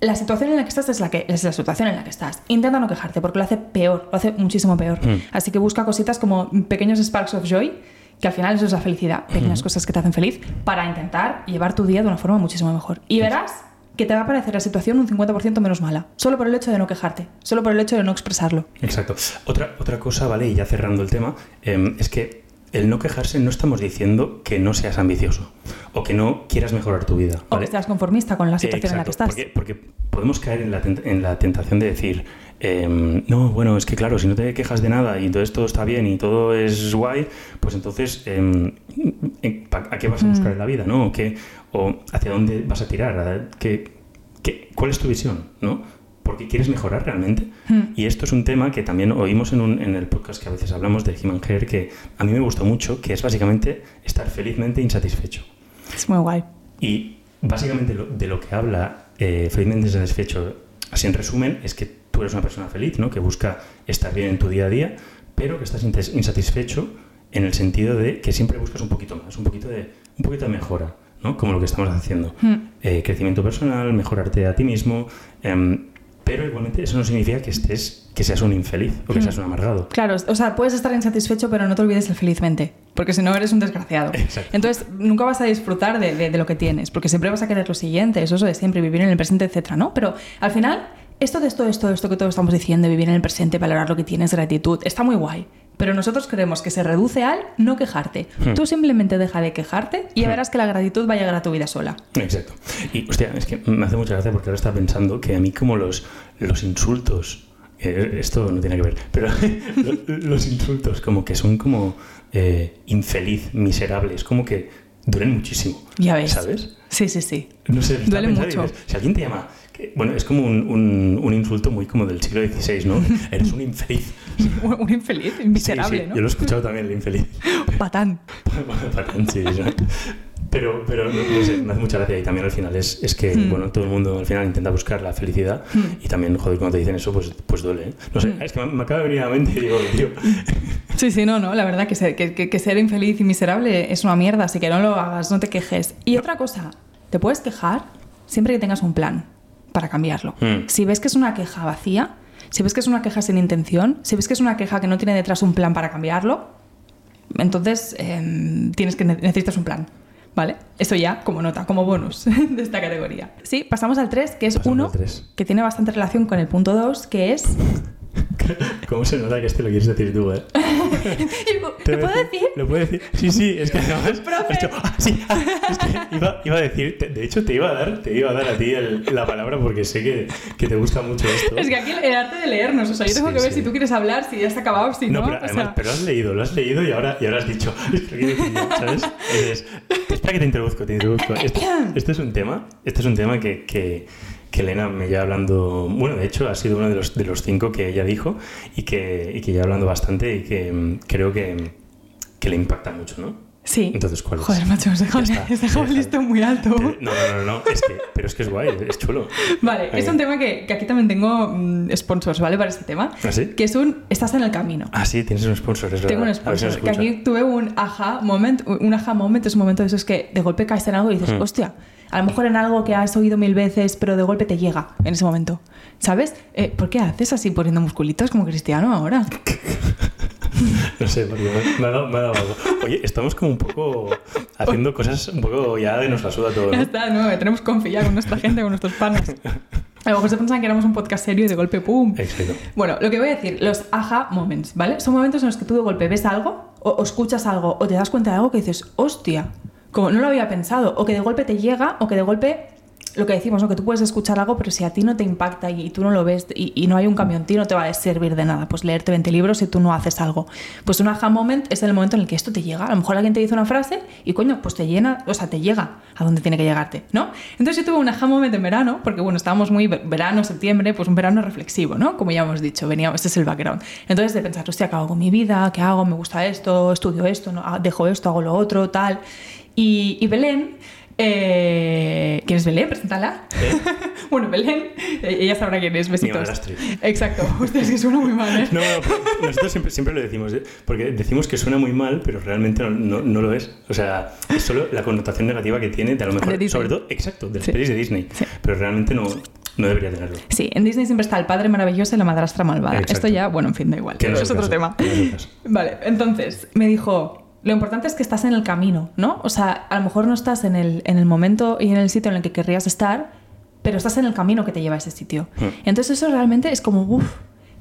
La situación en la que estás es la, que, es la situación en la que estás. Intenta no quejarte porque lo hace peor, lo hace muchísimo peor. Mm. Así que busca cositas como pequeños sparks of joy, que al final eso es la felicidad, pequeñas cosas que te hacen feliz, para intentar llevar tu día de una forma muchísimo mejor. Y verás que te va a parecer la situación un 50% menos mala, solo por el hecho de no quejarte, solo por el hecho de no expresarlo. Exacto. Otra, otra cosa, ¿vale? Y ya cerrando el tema, eh, es que el no quejarse no estamos diciendo que no seas ambicioso o que no quieras mejorar tu vida. O que seas conformista con la situación en la que estás. Porque, porque podemos caer en la, tent- en la tentación de decir, em, no, bueno, es que claro, si no te quejas de nada y entonces todo está bien y todo es guay, pues entonces, em, ¿a qué vas a Mm. buscar en la vida? ¿no? ¿O, qué- o hacia dónde vas a tirar? ¿A ¿Qué, qué- cuál es tu visión? ¿no? Porque quieres mejorar realmente. Mm. Y esto es un tema que también oímos en, un- en el podcast que a veces hablamos de Human Hair, que a mí me gustó mucho, que es básicamente estar felizmente insatisfecho. Es muy guay. Y básicamente lo- de lo que habla eh, Felizmente Insatisfecho, así en resumen, es que tú eres una persona feliz, ¿no? que busca estar bien en tu día a día, pero que estás insatisfecho en el sentido de que siempre buscas un poquito más, un poquito de, un poquito de mejora, ¿no? como lo que estamos haciendo. Mm. Eh, crecimiento personal, mejorarte a ti mismo, em, pero igualmente eso no significa que estés que seas un infeliz o que Mm. seas un amargado. Claro, o sea, puedes estar insatisfecho, pero no te olvides el felizmente, porque si no eres un desgraciado. Exacto. Entonces, nunca vas a disfrutar de, de- de lo que tienes, porque siempre vas a querer lo siguiente, eso es de siempre, vivir en el presente, etcétera, ¿no? Pero al final, esto de esto, esto, esto que todos estamos diciendo, vivir en el presente, valorar lo que tienes, gratitud, está muy guay. Pero nosotros creemos que se reduce al no quejarte. Hmm. Tú simplemente deja de quejarte y ya Hmm. verás que la gratitud va a llegar a tu vida sola. Exacto. Y, hostia, es que me hace mucha gracia porque ahora estaba pensando que a mí como los, los insultos, eh, esto no tiene que ver, pero lo- los insultos como que son como eh, infeliz, miserables, como que duelen muchísimo. Ya ves. ¿Sabes? Sí, sí, sí. No sé, Duele mucho. dices, si alguien te llama... bueno, es como un, un- un insulto muy como del siglo XVI, ¿no? Eres un infeliz. Un infeliz, miserable, Sí, sí, ¿no? Yo lo he escuchado también, el infeliz. Patán. Patán, sí, sí. Pero, pero no, no sé, me hace mucha gracia y también al final es, es que, Hmm. bueno, todo el mundo al final intenta buscar la felicidad y también, joder, cuando te dicen eso, pues, pues duele. ¿eh? No sé, Hmm. es que me, me acaba de venir a la mente y digo, tío, Sí, sí, no, no, la verdad que ser, que, que- que ser infeliz y miserable es una mierda, así que no lo hagas, no te quejes. Y otra cosa, te puedes quejar siempre que tengas un plan para cambiarlo. Mm. Si ves que es una queja vacía, si ves que es una queja sin intención, si ves que es una queja que no tiene detrás un plan para cambiarlo, entonces em, tienes que ne- necesitas un plan. ¿Vale? Eso ya como nota, como bonus de esta categoría. Sí, pasamos al 3, que es Pasamos uno que tiene bastante relación con el punto 2, que es... ¿cómo se nota que este lo quieres decir tú, eh? Te ¿Lo puedo decir? ¿Lo puedo decir? Sí, sí, es que además... Hecho, ah, sí, ah, es que iba, iba a decir, te- de hecho te iba a dar, te iba a dar a ti el- la palabra porque sé que, que te gusta mucho esto. Es que aquí el arte de leernos, o sea, yo tengo Sí, que ver sí. si tú quieres hablar, si ya está acabado, si no. No, pero o además, sea, pero has leído, lo has leído y ahora, y ahora has dicho, ¿sabes? Es, espera que te introduzco, te introduzco. Este, este es un tema, este es un tema que, que, que Elena me lleva hablando, bueno, de hecho ha sido uno de los, de los cinco que ella dijo y que, y que lleva hablando bastante y que mm, creo que, que le impacta mucho, ¿no? Sí. Entonces, ¿cuál es? Joder, macho, os dejo, el listón muy alto. Te- No, no, no, no, es que, pero es que es guay, es chulo. Vale, es Venga. un tema que, que aquí también tengo mm, sponsors, ¿vale? Para este tema. ¿Ah, sí? Que es un estás en el camino. Ah, sí, tienes un sponsor, es Tengo un verdad. A ver si sponsor. Que aquí tuve un aha moment. Un aha moment es un momento de esos que de golpe caes en algo y dices, Hmm. hostia, a lo mejor en algo que has oído mil veces, pero de golpe te llega en ese momento. ¿Sabes? Eh, ¿Por qué haces así poniendo musculitos como cristiano ahora? No sé, porque me, ha dado, me ha dado algo. Oye, estamos como un poco haciendo cosas un poco ya de nos la suda todo, Ya ¿no? está, no, tenemos confianza con nuestra gente, con nuestros panas. A lo mejor se pensaban que éramos un podcast serio y de golpe, ¡pum! Exacto. Bueno, lo que voy a decir, los aha moments, ¿vale? Son momentos en los que tú de golpe ves algo, o, o escuchas algo, o te das cuenta de algo que dices, hostia, como no lo había pensado, o que de golpe te llega, o que de golpe, lo que decimos, ¿no? Que tú puedes escuchar algo, pero si a ti no te impacta y, tú no lo ves y, no hay un cambio en ti, no te va a servir de nada. Pues leerte 20 libros si tú no haces algo. Pues un aha moment es el momento en el que esto te llega. A lo mejor alguien te dice una frase y coño, pues te llena, o sea, te llega a donde tiene que llegarte, ¿no? Entonces yo tuve un aha moment en verano, porque bueno, estábamos muy ve- verano, septiembre, pues un verano reflexivo, ¿no? Como ya hemos dicho, veníamos, este es el background. Entonces de pensar, hostia, ¿qué hago con mi vida? ¿Qué hago? ¿Me gusta esto? ¿Estudio esto? ¿No? Ah, ¿Dejo esto? ¿Hago lo otro? Tal. Y, y Belén, eh, ¿quién es Belén? Preséntala. ¿Eh? bueno, Belén, eh, ella sabrá quién es, besitos. Exacto, hostia, es que suena muy mal, ¿eh? No, no, nosotros siempre, siempre lo decimos, porque decimos que suena muy mal, pero realmente no, no, no lo es. O sea, es solo la connotación negativa que tiene, de a lo mejor, De sobre todo, exacto, de las Sí. pelis de Disney, Sí. pero realmente no, no debería tenerlo. Sí, en Disney siempre está el padre maravilloso y la madrastra malvada. Exacto. Esto ya, bueno, en fin, da igual. Es otro tema. es. Vale, entonces me dijo, lo importante es que estás en el camino, ¿no? O sea, a lo mejor no estás en el, en el momento y en el sitio en el que querrías estar, pero estás en el camino que te lleva a ese sitio. Hmm. Entonces eso realmente es como, uff,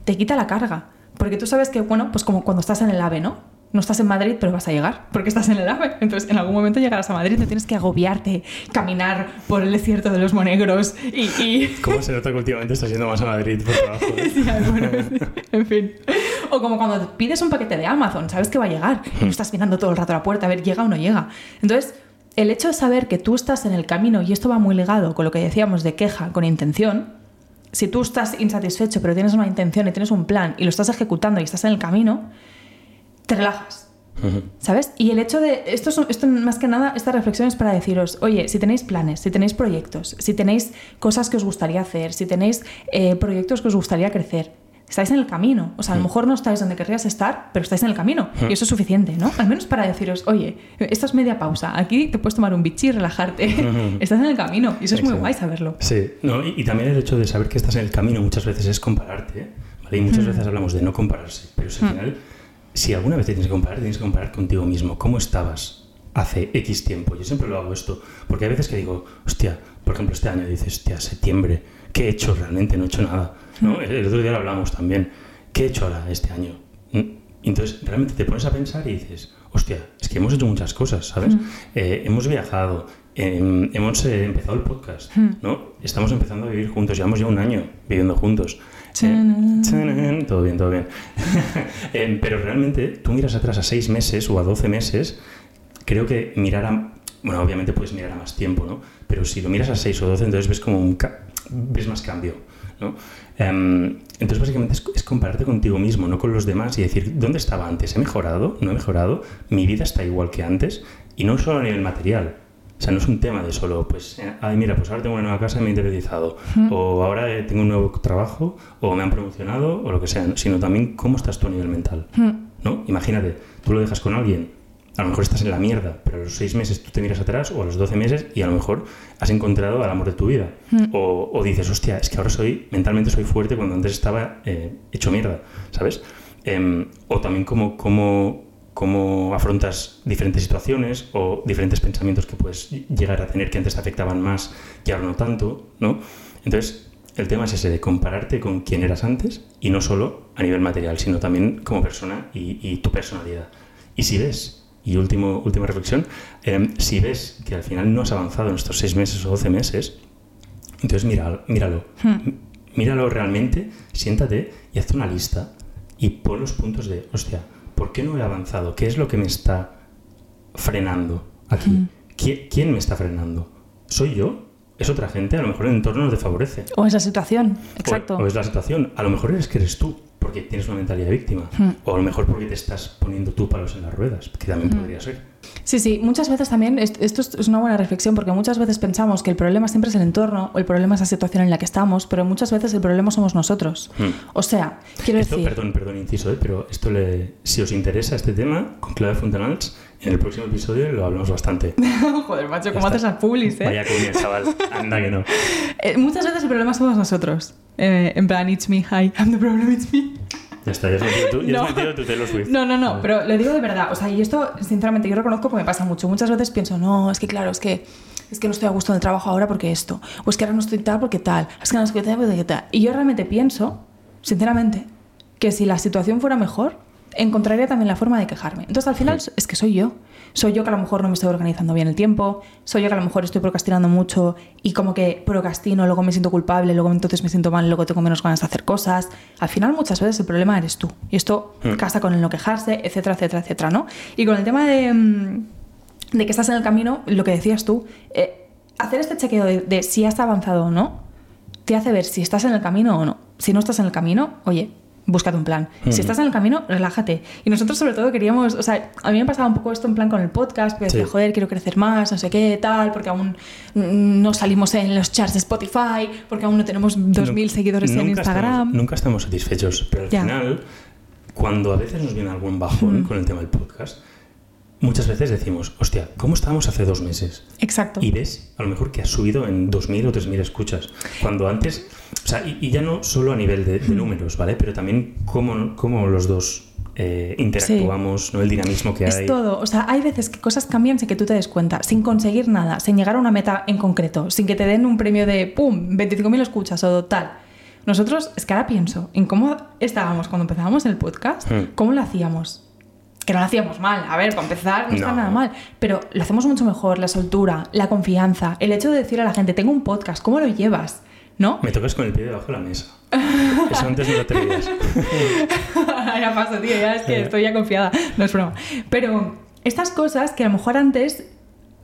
te quita la carga. Porque tú sabes que, bueno, pues como cuando estás en el AVE, ¿no? No estás en Madrid, pero vas a llegar, porque estás en el AVE. Entonces, en algún momento llegarás a Madrid, no tienes que agobiarte, caminar por el desierto de los monegros y- y ¿Cómo se nota que últimamente estás yendo más a Madrid por trabajo? Sí, bueno, en fin. O como cuando pides un paquete de Amazon, sabes que va a llegar no estás mirando todo el rato a la puerta a ver llega o no llega. Entonces, el hecho de saber que tú estás en el camino, y esto va muy ligado con lo que decíamos de queja con intención, si tú estás insatisfecho pero tienes una intención y tienes un plan y lo estás ejecutando y estás en el camino, te relajas. ¿Sabes? Y el hecho de. Esto, es- esto más que nada, esta reflexión es para deciros: oye, si tenéis planes, si tenéis proyectos, si tenéis cosas que os gustaría hacer, si tenéis eh, proyectos que os gustaría crecer, estáis en el camino. O sea, a lo mejor no estáis donde querrías estar, pero estáis en el camino. Y eso es suficiente, ¿no? Al menos para deciros: oye, esto es media pausa. Aquí te puedes tomar un bichi y relajarte. estás en el camino. Y eso es muy Exacto. guay saberlo. Sí, no, y, y también el hecho de saber que estás en el camino muchas veces es compararte, ¿eh? ¿vale? Y Mm. muchas veces hablamos de no compararse, pero si al final, si alguna vez te tienes que comparar, tienes que comparar contigo mismo. ¿Cómo estabas hace X tiempo? Yo siempre lo hago esto, porque hay veces que digo, hostia, por ejemplo, este año dices, hostia, septiembre, ¿qué he hecho realmente? No he hecho nada. ¿No? El otro día lo hablamos también, ¿qué he hecho ahora este año? ¿Mm? Entonces, realmente te pones a pensar y dices, hostia, es que hemos hecho muchas cosas, ¿sabes? Eh, hemos viajado, em, hemos eh, empezado el podcast, ¿no? Estamos empezando a vivir juntos, llevamos ya un año viviendo juntos. Eh, todo bien, todo bien. Em, pero realmente, tú miras atrás a seis meses o a doce meses, creo que mirar a... Bueno, obviamente puedes mirar a más tiempo, ¿no? Pero si lo miras a seis o doce, entonces ves como un... ca- ves más cambio, ¿no? Em, entonces, básicamente es, es compararte contigo mismo, no con los demás y decir, ¿dónde estaba antes? ¿He mejorado? ¿No he mejorado? ¿Mi vida está igual que antes? Y no solo a nivel material, O sea, no es un tema de solo, pues, eh, ay, mira, pues ahora tengo una nueva casa y me he independizado, Mm. o ahora eh, tengo un nuevo trabajo, o me han promocionado, o lo que sea, ¿no? sino también cómo estás tú a nivel mental, Mm. ¿no? Imagínate, tú lo dejas con alguien, a lo mejor estás en la mierda, pero a los seis meses tú te miras atrás, o a los doce meses, y a lo mejor has encontrado al amor de tu vida. Mm. O, o dices, hostia, es que ahora soy, mentalmente soy fuerte cuando antes estaba eh, hecho mierda, ¿sabes? Em, o también cómo, cómo, cómo afrontas diferentes situaciones o diferentes pensamientos que puedes llegar a tener que antes te afectaban más y ahora no tanto, ¿no? Entonces, el tema es ese de compararte con quién eras antes y no solo a nivel material, sino también como persona y, y tu personalidad. Y si ves, y último, última reflexión, em, si ves que al final no has avanzado en estos seis meses o doce meses, entonces mira, míralo. Hmm. Míralo realmente, siéntate y haz una lista y pon los puntos de, hostia, ¿por qué no he avanzado? ¿Qué es lo que me está frenando aquí? Hmm. ¿Qui- ¿Quién me está frenando? ¿Soy yo? ¿Es otra gente? A lo mejor el entorno no te favorece. O esa situación, O- exacto. O, es la situación. A lo mejor eres que eres tú, porque tienes una mentalidad de víctima. Hmm. O a lo mejor porque te estás poniendo tú palos en las ruedas, que también podría ser. Sí, sí, muchas veces también, est- esto es una buena reflexión, porque muchas veces pensamos que el problema siempre es el entorno o el problema es la situación en la que estamos, pero muchas veces el problema somos nosotros. Hmm. O sea, quiero Esto, decir... perdón, perdón, inciso, ¿eh? pero esto le, si os interesa este tema, con clave Fontanals, en el próximo episodio lo hablamos bastante. Joder, macho, ¿cómo haces las publis, eh? Vaya cuña, chaval. Anda que no. Eh, Muchas veces el problema somos nosotros. Eh, en plan, it's me, hi, I'm the problem, it's me. Ya está, ya has metido tú, ya No. tu Taylor Swift. No, no, no, pero lo digo de verdad. O sea, y esto, sinceramente, yo reconozco que me pasa mucho. Muchas veces pienso, no, es que claro, es que, es que no estoy a gusto en el trabajo ahora porque esto. O es que ahora no estoy tal porque tal. Es que no estoy tal porque tal. Y yo realmente pienso, sinceramente, que si la situación fuera mejor, encontraría también la forma de quejarme. Entonces, al final, es que soy yo. Soy yo que a lo mejor no me estoy organizando bien el tiempo. Soy yo que a lo mejor estoy procrastinando mucho y como que procrastino, luego me siento culpable, luego entonces me siento mal, luego tengo menos ganas de hacer cosas. Al final, muchas veces el problema eres tú. Y esto Hmm. casa con el no quejarse, etcétera, etcétera, etcétera, ¿no? Y con el tema de, mm, de que estás en el camino, lo que decías tú, eh, hacer este chequeo de, de si has avanzado o no, te hace ver si estás en el camino o no. Si no estás en el camino, oye, búscate un plan. Si estás en el camino, relájate. Y nosotros sobre todo queríamos, o sea, a mí me pasaba un poco esto en plan con el podcast, porque decía, Sí. joder, quiero crecer más, no sé qué, tal, porque aún mm, no salimos en los charts de Spotify, porque aún no tenemos 2.000 Nu- seguidores en Instagram. Estamos, nunca estamos satisfechos, pero al Ya. final, cuando a veces nos viene algún bajón Mm. con el tema del podcast, muchas veces decimos, hostia, ¿cómo estábamos hace dos meses? Exacto. Y ves, a lo mejor que has subido en 2.000 o 3.000 escuchas. Cuando antes, o sea, y, y ya no solo a nivel de, de números, ¿vale? Pero también cómo, cómo los dos eh, interactuamos, ¿no? El dinamismo que Es hay. todo. O sea, hay veces que cosas cambian sin que tú te des cuenta, sin conseguir nada, sin llegar a una meta en concreto, sin que te den un premio de ¡pum! 25.000 escuchas o tal. Nosotros, es que ahora pienso en cómo estábamos cuando empezábamos el podcast, Hmm. cómo lo hacíamos. Que no lo hacíamos mal, a ver, para empezar, no, está nada mal, pero lo hacemos mucho mejor, la soltura, la confianza, el hecho de decir a la gente, tengo un podcast, ¿cómo lo llevas? ¿No? Me tocas con el pie debajo de la mesa. Eso antes no lo atrevías. ya paso, tío, ya es que estoy ya confiada. No es broma. Pero estas cosas que a lo mejor antes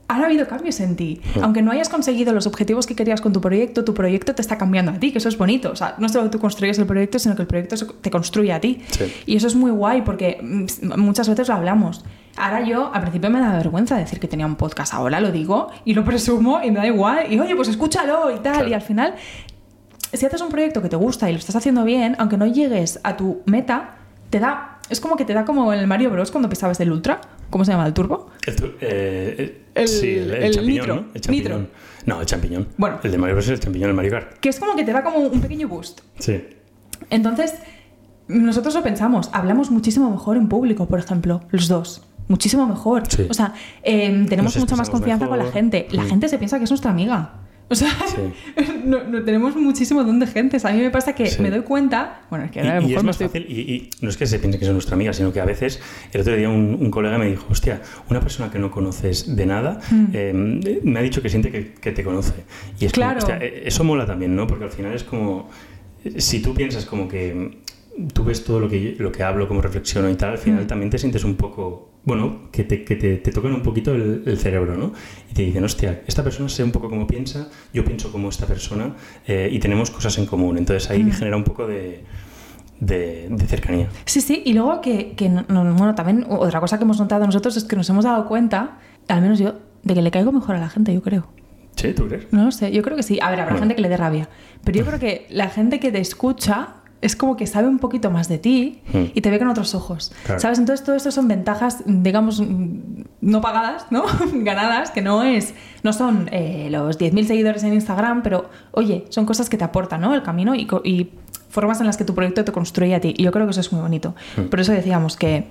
han habido cambios en ti. Aunque no hayas conseguido los objetivos que querías con tu proyecto, tu proyecto te está cambiando a ti, que eso es bonito. O sea, no solo tú construyes el proyecto, sino que el proyecto te construye a ti. Sí. Y eso es muy guay porque mm, muchas veces lo hablamos. Ahora yo, al principio me da vergüenza decir que tenía un podcast, ahora lo digo y lo presumo y me da igual. Y oye, pues escúchalo y tal. Claro. Y al final si haces un proyecto que te gusta y lo estás haciendo bien, aunque no llegues a tu meta, te da. Es como que te da como en el Mario Bros. cuando pisabas del Ultra. ¿Cómo se llama? ¿El turbo? El, eh, eh, El- sí, el, el el champiñón, nitro, ¿no? El champiñón. nitro. No, el champiñón. Bueno. El de Mario Bros es el champiñón, el Mario Kart. Que es como que te da como un pequeño boost. Sí. Entonces, nosotros lo pensamos. Hablamos muchísimo mejor en público, por ejemplo, los dos. Muchísimo mejor. Sí. O sea, eh, tenemos Nos mucha más confianza con la gente. La Mm. gente se piensa que es nuestra amiga. O sea, Sí. no, no tenemos muchísimo don de gente. A mí me pasa que Sí. me doy cuenta. Bueno, es que a lo y es mejor más estoy fácil, y, y no es que se piense que es nuestra amiga, sino que a veces, el otro día un, un colega me dijo, hostia, una persona que no conoces de nada, Mm. eh, me ha dicho que siente que, que te conoce. Y es Claro. como, hostia, eh, eso mola también, ¿no? Porque al final es como, si tú piensas como que tú ves todo lo que, lo que hablo, cómo reflexiono y tal, al final Mm. también te sientes un poco, bueno, que te, que te, te tocan un poquito el, el cerebro, ¿no? Y te dicen, hostia, esta persona sé un poco cómo piensa, yo pienso como esta persona eh, y tenemos cosas en común. Entonces ahí Mm. genera un poco de, de, de cercanía. Sí, sí, y luego que, que no- no- bueno, también otra cosa que hemos notado nosotros es que nos hemos dado cuenta, al menos yo, de que le caigo mejor a la gente, yo creo. ¿Sí? ¿Tú crees? No lo sé, yo creo que sí. A ver, habrá Bueno. gente que le dé rabia. Pero yo creo que la gente que te escucha es como que sabe un poquito más de ti Hmm. y te ve con otros ojos. Claro. ¿Sabes? Entonces, todo esto son ventajas, digamos, no pagadas, ¿no? Ganadas, que no es. No son eh, los 10.000 seguidores en Instagram, pero oye, son cosas que te aportan, ¿no? El camino y, formas en las que tu proyecto te construye a ti. Y yo creo que eso es muy bonito. Por eso decíamos que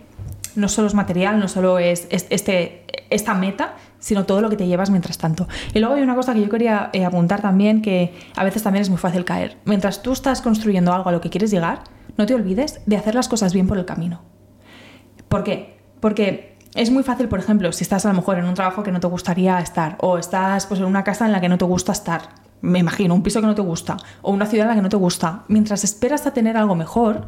no solo es material, no solo es, es- este, esta meta, sino todo lo que te llevas mientras tanto. Y luego hay una cosa que yo quería eh, apuntar también, que a veces también es muy fácil caer. Mientras tú estás construyendo algo a lo que quieres llegar, no te olvides de hacer las cosas bien por el camino. ¿Por qué? Porque es muy fácil, por ejemplo, si estás a lo mejor en un trabajo que no te gustaría estar, o estás pues, en una casa en la que no te gusta estar, me imagino, un piso que no te gusta, o una ciudad en la que no te gusta, mientras esperas a tener algo mejor,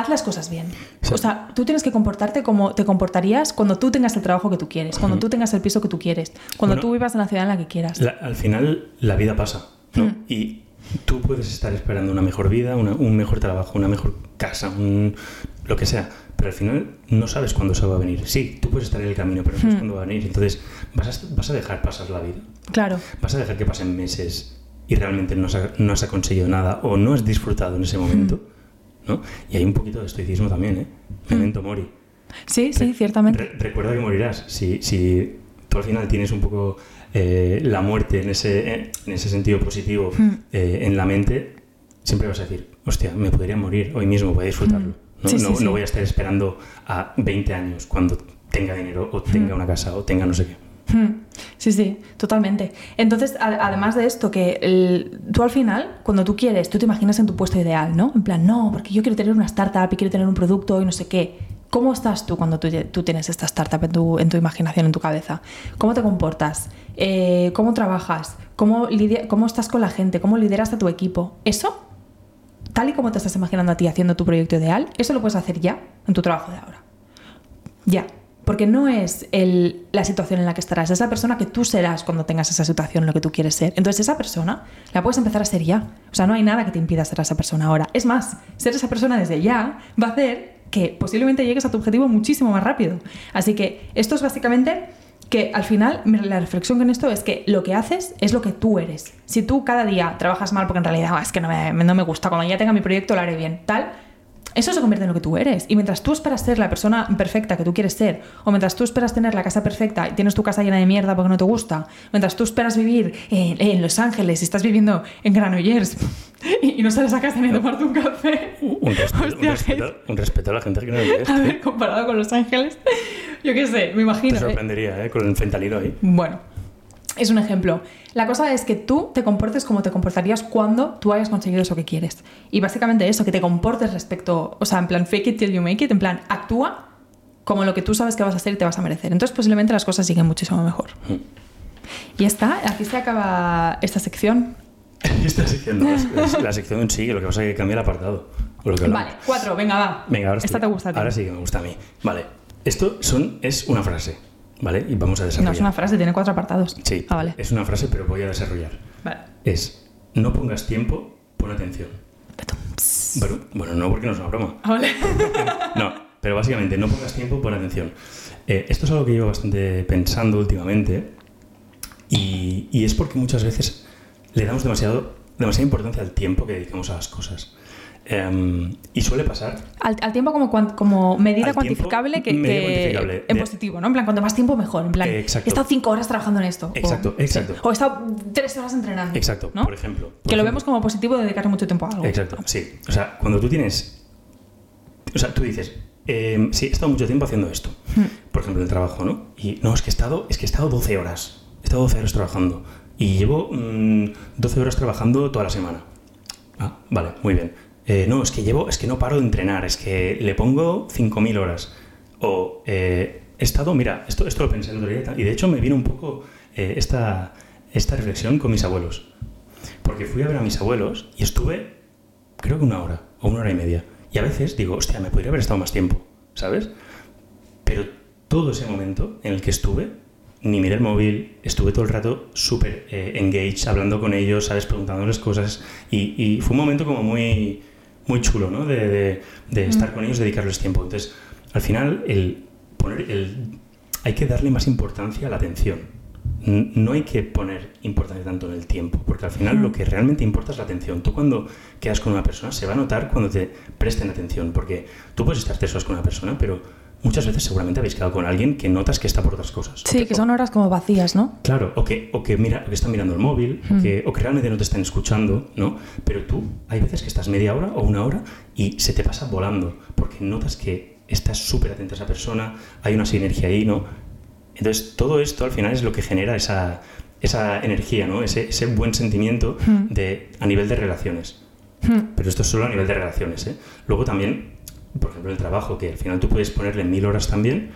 haz las cosas bien. Sí. O sea, tú tienes que comportarte como te comportarías cuando tú tengas el trabajo que tú quieres, cuando tú tengas el piso que tú quieres, cuando Bueno, tú vivas en la ciudad en la que quieras. La- al final la vida pasa, ¿no? Mm. Y tú puedes estar esperando una mejor vida, una- un mejor trabajo, una mejor casa, un- lo que sea, pero al final no sabes cuándo se va a venir. Sí, tú puedes estar en el camino, pero no sabes Mm. cuándo va a venir. Entonces vas a, vas a dejar pasar la vida. Claro. Vas a dejar que pasen meses y realmente no has, no has conseguido nada o no has disfrutado en ese momento, Mm. ¿No? Y hay un poquito de estoicismo también, ¿eh? Memento mori. Sí, sí, ciertamente. Re- recuerda que morirás. Si, si tú al final tienes un poco eh, la muerte en ese, eh, en ese sentido positivo Mm. eh, en la mente, siempre vas a decir, hostia, me podría morir hoy mismo, voy a disfrutarlo. Mm. No, Sí, no, sí. no voy a estar esperando a 20 años cuando tenga dinero o tenga Mm. una casa o tenga no sé qué. Hmm, Sí, sí, totalmente. Entonces, además de esto, que tú al final, cuando tú quieres, tú te imaginas en tu puesto ideal, ¿no? En plan, no, porque yo quiero tener una startup y quiero tener un producto y no sé qué. ¿Cómo estás tú cuando tú, tú tienes esta startup en tu, en tu imaginación, en tu cabeza? ¿Cómo te comportas? Eh, ¿Cómo trabajas? ¿Cómo, ¿Cómo estás con la gente? ¿Cómo lideras a tu equipo? Eso, tal y como te estás imaginando a ti haciendo tu proyecto ideal, eso lo puedes hacer ya en tu trabajo de ahora. Ya. Porque no es la situación en la que estarás, es esa persona que tú serás cuando tengas esa situación, lo que tú quieres ser. Entonces, esa persona la puedes empezar a ser ya. O sea, no hay nada que te impida ser esa persona ahora. Es más, ser esa persona desde ya va a hacer que posiblemente llegues a tu objetivo muchísimo más rápido. Así que esto es básicamente que al final la reflexión con esto es que lo que haces es lo que tú eres. Si tú cada día trabajas mal porque en realidad "Ah, es que no me, no me gusta, cuando ya tenga mi proyecto lo haré bien, tal, eso se convierte en lo que tú eres. Y mientras tú esperas ser la persona perfecta que tú quieres ser, o mientras tú esperas tener la casa perfecta y tienes tu casa llena de mierda porque no te gusta, mientras tú esperas vivir en, en Los Ángeles y estás viviendo en Granollers y, y no sales a casa ni a tomarte un café. Un respeto, un respeto- un respeto a la gente que no lo A ver, comparado con Los Ángeles, yo qué sé, me Te imagino. ¿eh? sorprendería, ¿eh? Con el fentanilo ahí. Bueno, es un ejemplo. La cosa es que tú te comportes como te comportarías cuando tú hayas conseguido eso que quieres. Y básicamente eso, que te comportes respecto, o sea, en plan fake it till you make it, en plan actúa como lo que tú sabes que vas a hacer y te vas a merecer. Entonces posiblemente las cosas siguen muchísimo mejor. Mm. Y está, aquí se acaba esta sección. Esta sección no, es, es la sección sí, lo que pasa es que cambia el apartado. O lo que. Vale, cuatro, venga, va. Venga, ahora Esta te gusta a ti. Ahora sí que me gusta a mí. Vale. Esto son, es una frase, ¿vale? Y vamos a No, desarrollar. es una frase, tiene cuatro apartados. Sí, Ah, vale. es una frase, pero voy a desarrollar. Vale. Es, no pongas tiempo, pon atención. Bueno, bueno, no porque no es una broma. Ah, vale. No, pero básicamente, no pongas tiempo, pon atención. Eh, esto es algo que llevo bastante pensando últimamente y, y es porque muchas veces le damos demasiado, demasiada importancia al tiempo que dedicamos a las cosas. Em, y suele pasar Al, al tiempo como, como medida Al cuantificable que, que- cuantificable. en De- positivo, ¿no? En plan, cuanto más tiempo mejor. En plan, Eh, he estado cinco horas trabajando en esto. Exacto, o, exacto. sí. O he estado tres horas entrenando. Exacto, ¿no? por ejemplo. por que lo ejemplo. vemos como positivo de dedicarle mucho tiempo a algo. Exacto, sí. O sea, cuando tú tienes. O sea, tú dices, eh, sí, he estado mucho tiempo haciendo esto. Hmm. Por ejemplo, en el trabajo, ¿no? Y no, es que he estado, es que he estado 12 horas. He estado 12 horas trabajando. Y llevo mm, 12 horas trabajando toda la semana. Ah, vale, muy bien. Eh, no, es que llevo, es que no paro de entrenar, es que le pongo 5.000 horas. O eh, he estado, mira, esto, esto lo pensé el otro día y de hecho me vino un poco eh, esta, esta reflexión con mis abuelos. Porque fui a ver a mis abuelos y estuve, creo que una hora o una hora y media. Y a veces digo, hostia, me podría haber estado más tiempo, ¿sabes? Pero todo ese momento en el que estuve, ni miré el móvil, estuve todo el rato súper eh, engaged, hablando con ellos, ¿sabes? Preguntándoles cosas. Y, y fue un momento como muy, muy chulo, ¿no? De, de- de estar con ellos, dedicarles tiempo. Entonces, al final, el poner el, hay que darle más importancia a la atención. no hay que poner importancia tanto en el tiempo, porque al final lo que realmente importa es la atención. Tú cuando quedas con una persona se va a notar cuando te presten atención, porque tú puedes estar tres horas con una persona, pero muchas veces seguramente habéis quedado con alguien que notas que está por otras cosas. Sí, que son horas como vacías, ¿no? Claro, o que, o que, mira, o que están mirando el móvil, o, que, o que realmente no te están escuchando, ¿no? Pero tú, hay veces que estás media hora o una hora y se te pasa volando, porque notas que estás súper atento a esa persona, hay una sinergia ahí, ¿no? Entonces, todo esto al final es lo que genera esa, esa energía, ¿no? Ese, ese buen sentimiento de, a nivel de relaciones. Pero esto es solo a nivel de relaciones, ¿eh? Luego también, por ejemplo, el trabajo, que al final tú puedes ponerle mil horas también,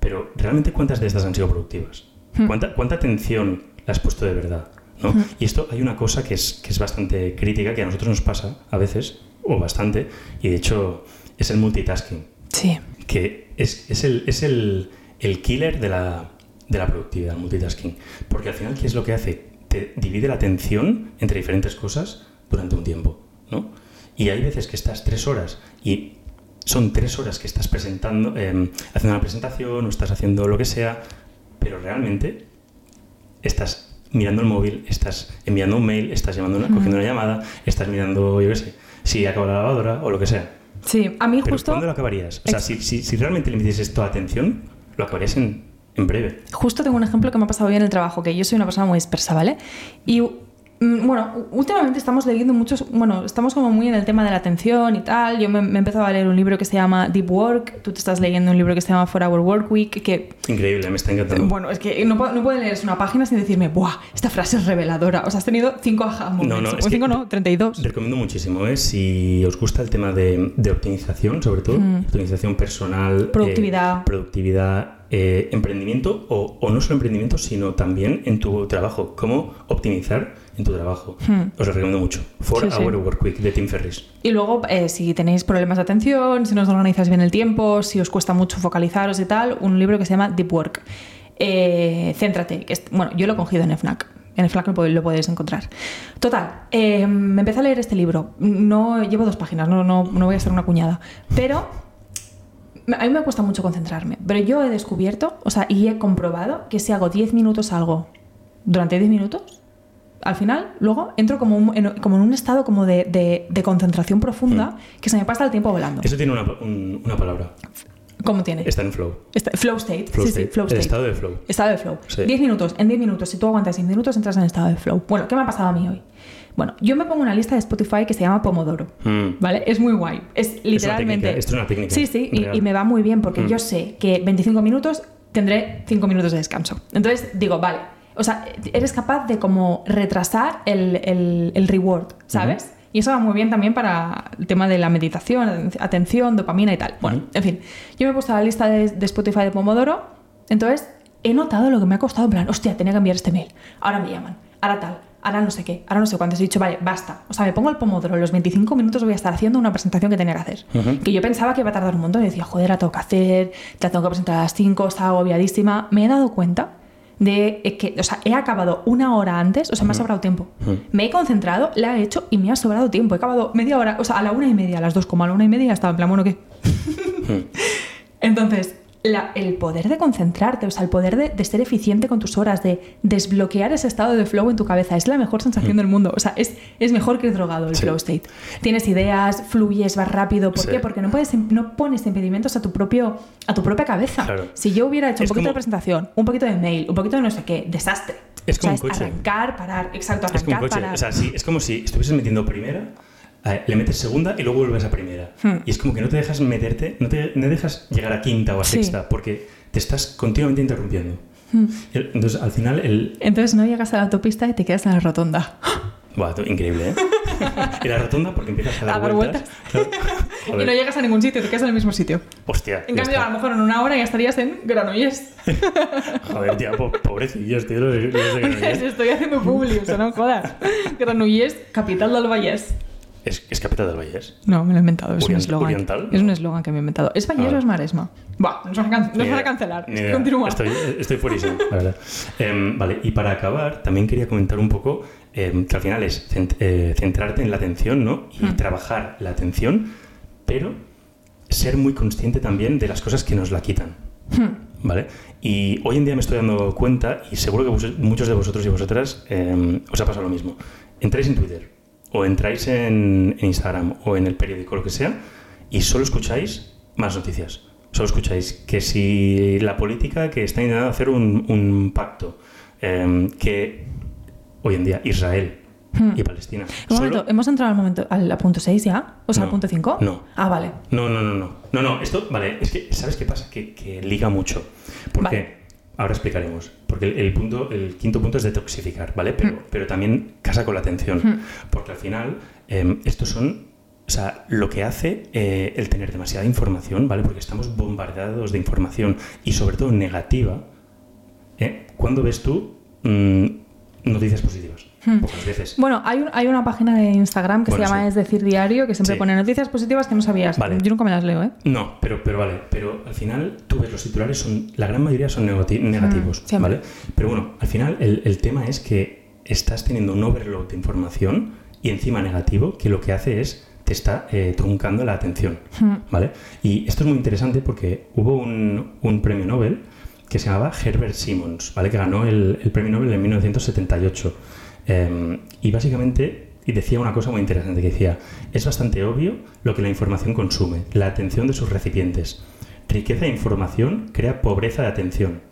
pero realmente cuántas de estas han sido productivas? ¿Cuánta, cuánta atención le has puesto de verdad? ¿no? Y esto hay una cosa que es, que es bastante crítica, que a nosotros nos pasa a veces, o bastante, y de hecho es el multitasking, Sí. que es, es el, es el, el killer de la, de la productividad, el multitasking. Porque al final, ¿qué es lo que hace? Te divide la atención entre diferentes cosas durante un tiempo, ¿no? Y hay veces que estás tres horas y son tres horas que estás presentando, eh, haciendo una presentación o estás haciendo lo que sea, pero realmente estás mirando el móvil, estás enviando un mail, estás llamando una, cogiendo una llamada, estás mirando, yo qué sé, si acaba la lavadora o lo que sea. Sí, a mí Pero justo... ¿cuándo lo acabarías? O sea, si, si, si realmente le metieses toda atención, lo acabarías en, en breve. Justo tengo un ejemplo que me ha pasado hoy en el trabajo, que yo soy una persona muy dispersa, ¿vale? Y bueno, últimamente estamos leyendo muchos, bueno, estamos como muy en el tema de la atención y tal. Yo me, me he empezado a leer un libro que se llama Deep Work, tú te estás leyendo un libro que se llama For Our Work Week, que Increíble, me está encantando. bueno, es que no, puedo- no puedes leer una página sin decirme, ¡buah! Esta frase es reveladora. O sea, has tenido cinco aha moments. No, no, o es que- cinco no, 32. Recomiendo muchísimo, ¿eh? si os gusta el tema de, de optimización, sobre todo, optimización personal, eh, Mm. Productividad. productividad, eh, emprendimiento, o, o no solo emprendimiento, sino también en tu trabajo, cómo optimizar en tu trabajo. Os lo recomiendo mucho. For Hmm. Sí, sí. Our Work Week de Tim Ferriss. Y luego, eh, si tenéis problemas de atención, si no os organizáis bien el tiempo, si os cuesta mucho focalizaros y tal, un libro que se llama Deep Work. Eh, céntrate. Que es- bueno, yo lo he cogido en FNAC. En FNAC lo podéis encontrar. Total, eh, me empecé a leer este libro. No llevo dos páginas, no, no, no voy a ser una cuñada. Pero a mí me cuesta mucho concentrarme. Pero yo he descubierto, o sea, y he comprobado que si hago 10 minutos algo durante 10 minutos, al final, luego entro como, un- en, como en un estado como de, de- de concentración profunda que se me pasa el tiempo volando. Eso tiene una, un- una palabra. ¿Cómo tiene? Está en flow. Está- flow state. Flow sí, state. sí, flow El state. estado de flow. Estado de flow. Sí. 10 minutos. En 10 minutos, si tú aguantas 10 minutos, entras en estado de flow. Bueno, ¿qué me ha pasado a mí hoy? Bueno, yo me pongo una lista de Spotify que se llama Pomodoro. Mm. ¿Vale? Es muy guay. Es literalmente. técnica, esto es una técnica Sí, sí, y, me va muy bien porque Mm. yo sé que 25 minutos tendré 5 minutos de descanso. Entonces digo, vale. O sea, eres capaz de como retrasar el, el- el reward, ¿sabes? Y eso va muy bien también para el tema de la meditación, atención, dopamina y tal. Bueno, en fin, yo me he puesto la lista de, de Spotify de Pomodoro, entonces he notado lo que me ha costado, en plan, hostia, tenía que enviar este mail, ahora me llaman, ahora tal, ahora no sé qué, ahora no sé cuánto. He dicho, vale, basta. O sea, me pongo el Pomodoro, los 25 minutos voy a estar haciendo una presentación que tenía que hacer. Ujú. Que yo pensaba que iba a tardar un montón y decía, joder, la tengo que hacer, la tengo que presentar a las 5, estaba agobiadísima. Me he dado cuenta de eh, que, o sea, he acabado una hora antes, o sea, me ha sobrado tiempo. Me he concentrado, la he hecho y me ha sobrado tiempo. He acabado media hora, o sea, a la una y media, a las dos, como a la una y media, estaba en plan, bueno, ¿qué? Entonces, la- el poder de concentrarte, o sea, el poder de, de ser eficiente con tus horas, de desbloquear ese estado de flow en tu cabeza, es la mejor sensación del mundo. O sea, es, es mejor que ir drogado el Sí. flow state. Tienes ideas, fluyes, vas rápido. ¿Por Sí. qué? Porque no, puedes, no pones impedimentos a tu, propio, a tu propia cabeza. Claro. Si yo hubiera hecho un poquito como- de presentación, un poquito de mail, un poquito de no sé qué, desastre. Es O sea, como un coche. arrancar, parar, exacto, Es como arrancar, un coche. parar. O sea, sí, es como si estuvieses metiendo primera, le metes segunda y luego vuelves a primera. Hmm. Y es como que no te dejas meterte, no te no dejas llegar a quinta o a Sí. sexta, porque te estás continuamente interrumpiendo. Hmm. Entonces, al final, el. Entonces no llegas a la autopista y te quedas en la rotonda. Buah, increíble, ¿eh? y la rotonda porque empiezas a dar, A dar vueltas. Claro. Y no llegas a ningún sitio, te quedas en el mismo sitio. Hostia. En cambio, está. a lo mejor en una hora ya estarías en Granollers. Joder, tía, po- pobrecillos, tío. Los, los de Granollers. Estoy haciendo publi, o sea, no jodas. Granollers, capital del Vallès. Es, es capital del Vallès. No, me lo he inventado, es un eslogan. oriental, Es un eslogan que me he inventado. ¿Es Vallès Ah. o es Maresma? Buah, nos van a, nos van a cancelar. Continúa. Estoy, estoy fuerísimo, la verdad. Em, vale, y para acabar, también quería comentar un poco em, que al final es cent- eh, centrarte en la atención, ¿no? Y Hmm. trabajar la atención, pero ser muy consciente también de las cosas que nos la quitan. Hmm. ¿vale? Y hoy en día me estoy dando cuenta, y seguro que muchos de vosotros y vosotras eh, os ha pasado lo mismo. Entráis en Twitter, o entráis en, en Instagram, o en el periódico, lo que sea, y solo escucháis más noticias. Solo escucháis que si la política que está intentando hacer un, un pacto, eh, que hoy en día Israel y Palestina. Un solo- momento, ¿hemos entrado al momento al punto 6 ya? O sea, No, al punto 5? no. Ah, vale. No, no, no, no. No, no, esto, vale, es que, ¿sabes qué pasa? Que, que liga mucho. Porque, Vale. Ahora explicaremos. Porque el, el punto, el quinto punto es detoxificar, ¿vale? Pero, pero también casa con la atención. Mm. Porque al final, eh, estos son, o sea, lo que hace eh, el tener demasiada información, ¿vale? Porque estamos bombardeados de información y sobre todo negativa. ¿eh? ¿Cuándo ves tú mm, noticias positivas? Hmm. Pocas veces. Bueno, hay, un- hay una página de Instagram que Bueno, se llama sí. Es decir Diario, que siempre Sí. pone noticias positivas que no sabías. Vale. Yo nunca me las leo, ¿eh? No, pero, pero vale, pero al final tú ves los titulares, son, la gran mayoría son negati- negativos, Mm. ¿vale? Pero bueno, al final el, el tema es que estás teniendo un overload de información y encima negativo que lo que hace es te está eh, truncando la atención, Mm. ¿vale? Y esto es muy interesante porque hubo un, un premio Nobel que se llamaba Herbert Simons, ¿vale? Que ganó el, el premio Nobel en 1978. Eh, y básicamente decía una cosa muy interesante que decía, es bastante obvio lo que la información consume, la atención de sus recipientes. Riqueza de información crea pobreza de atención.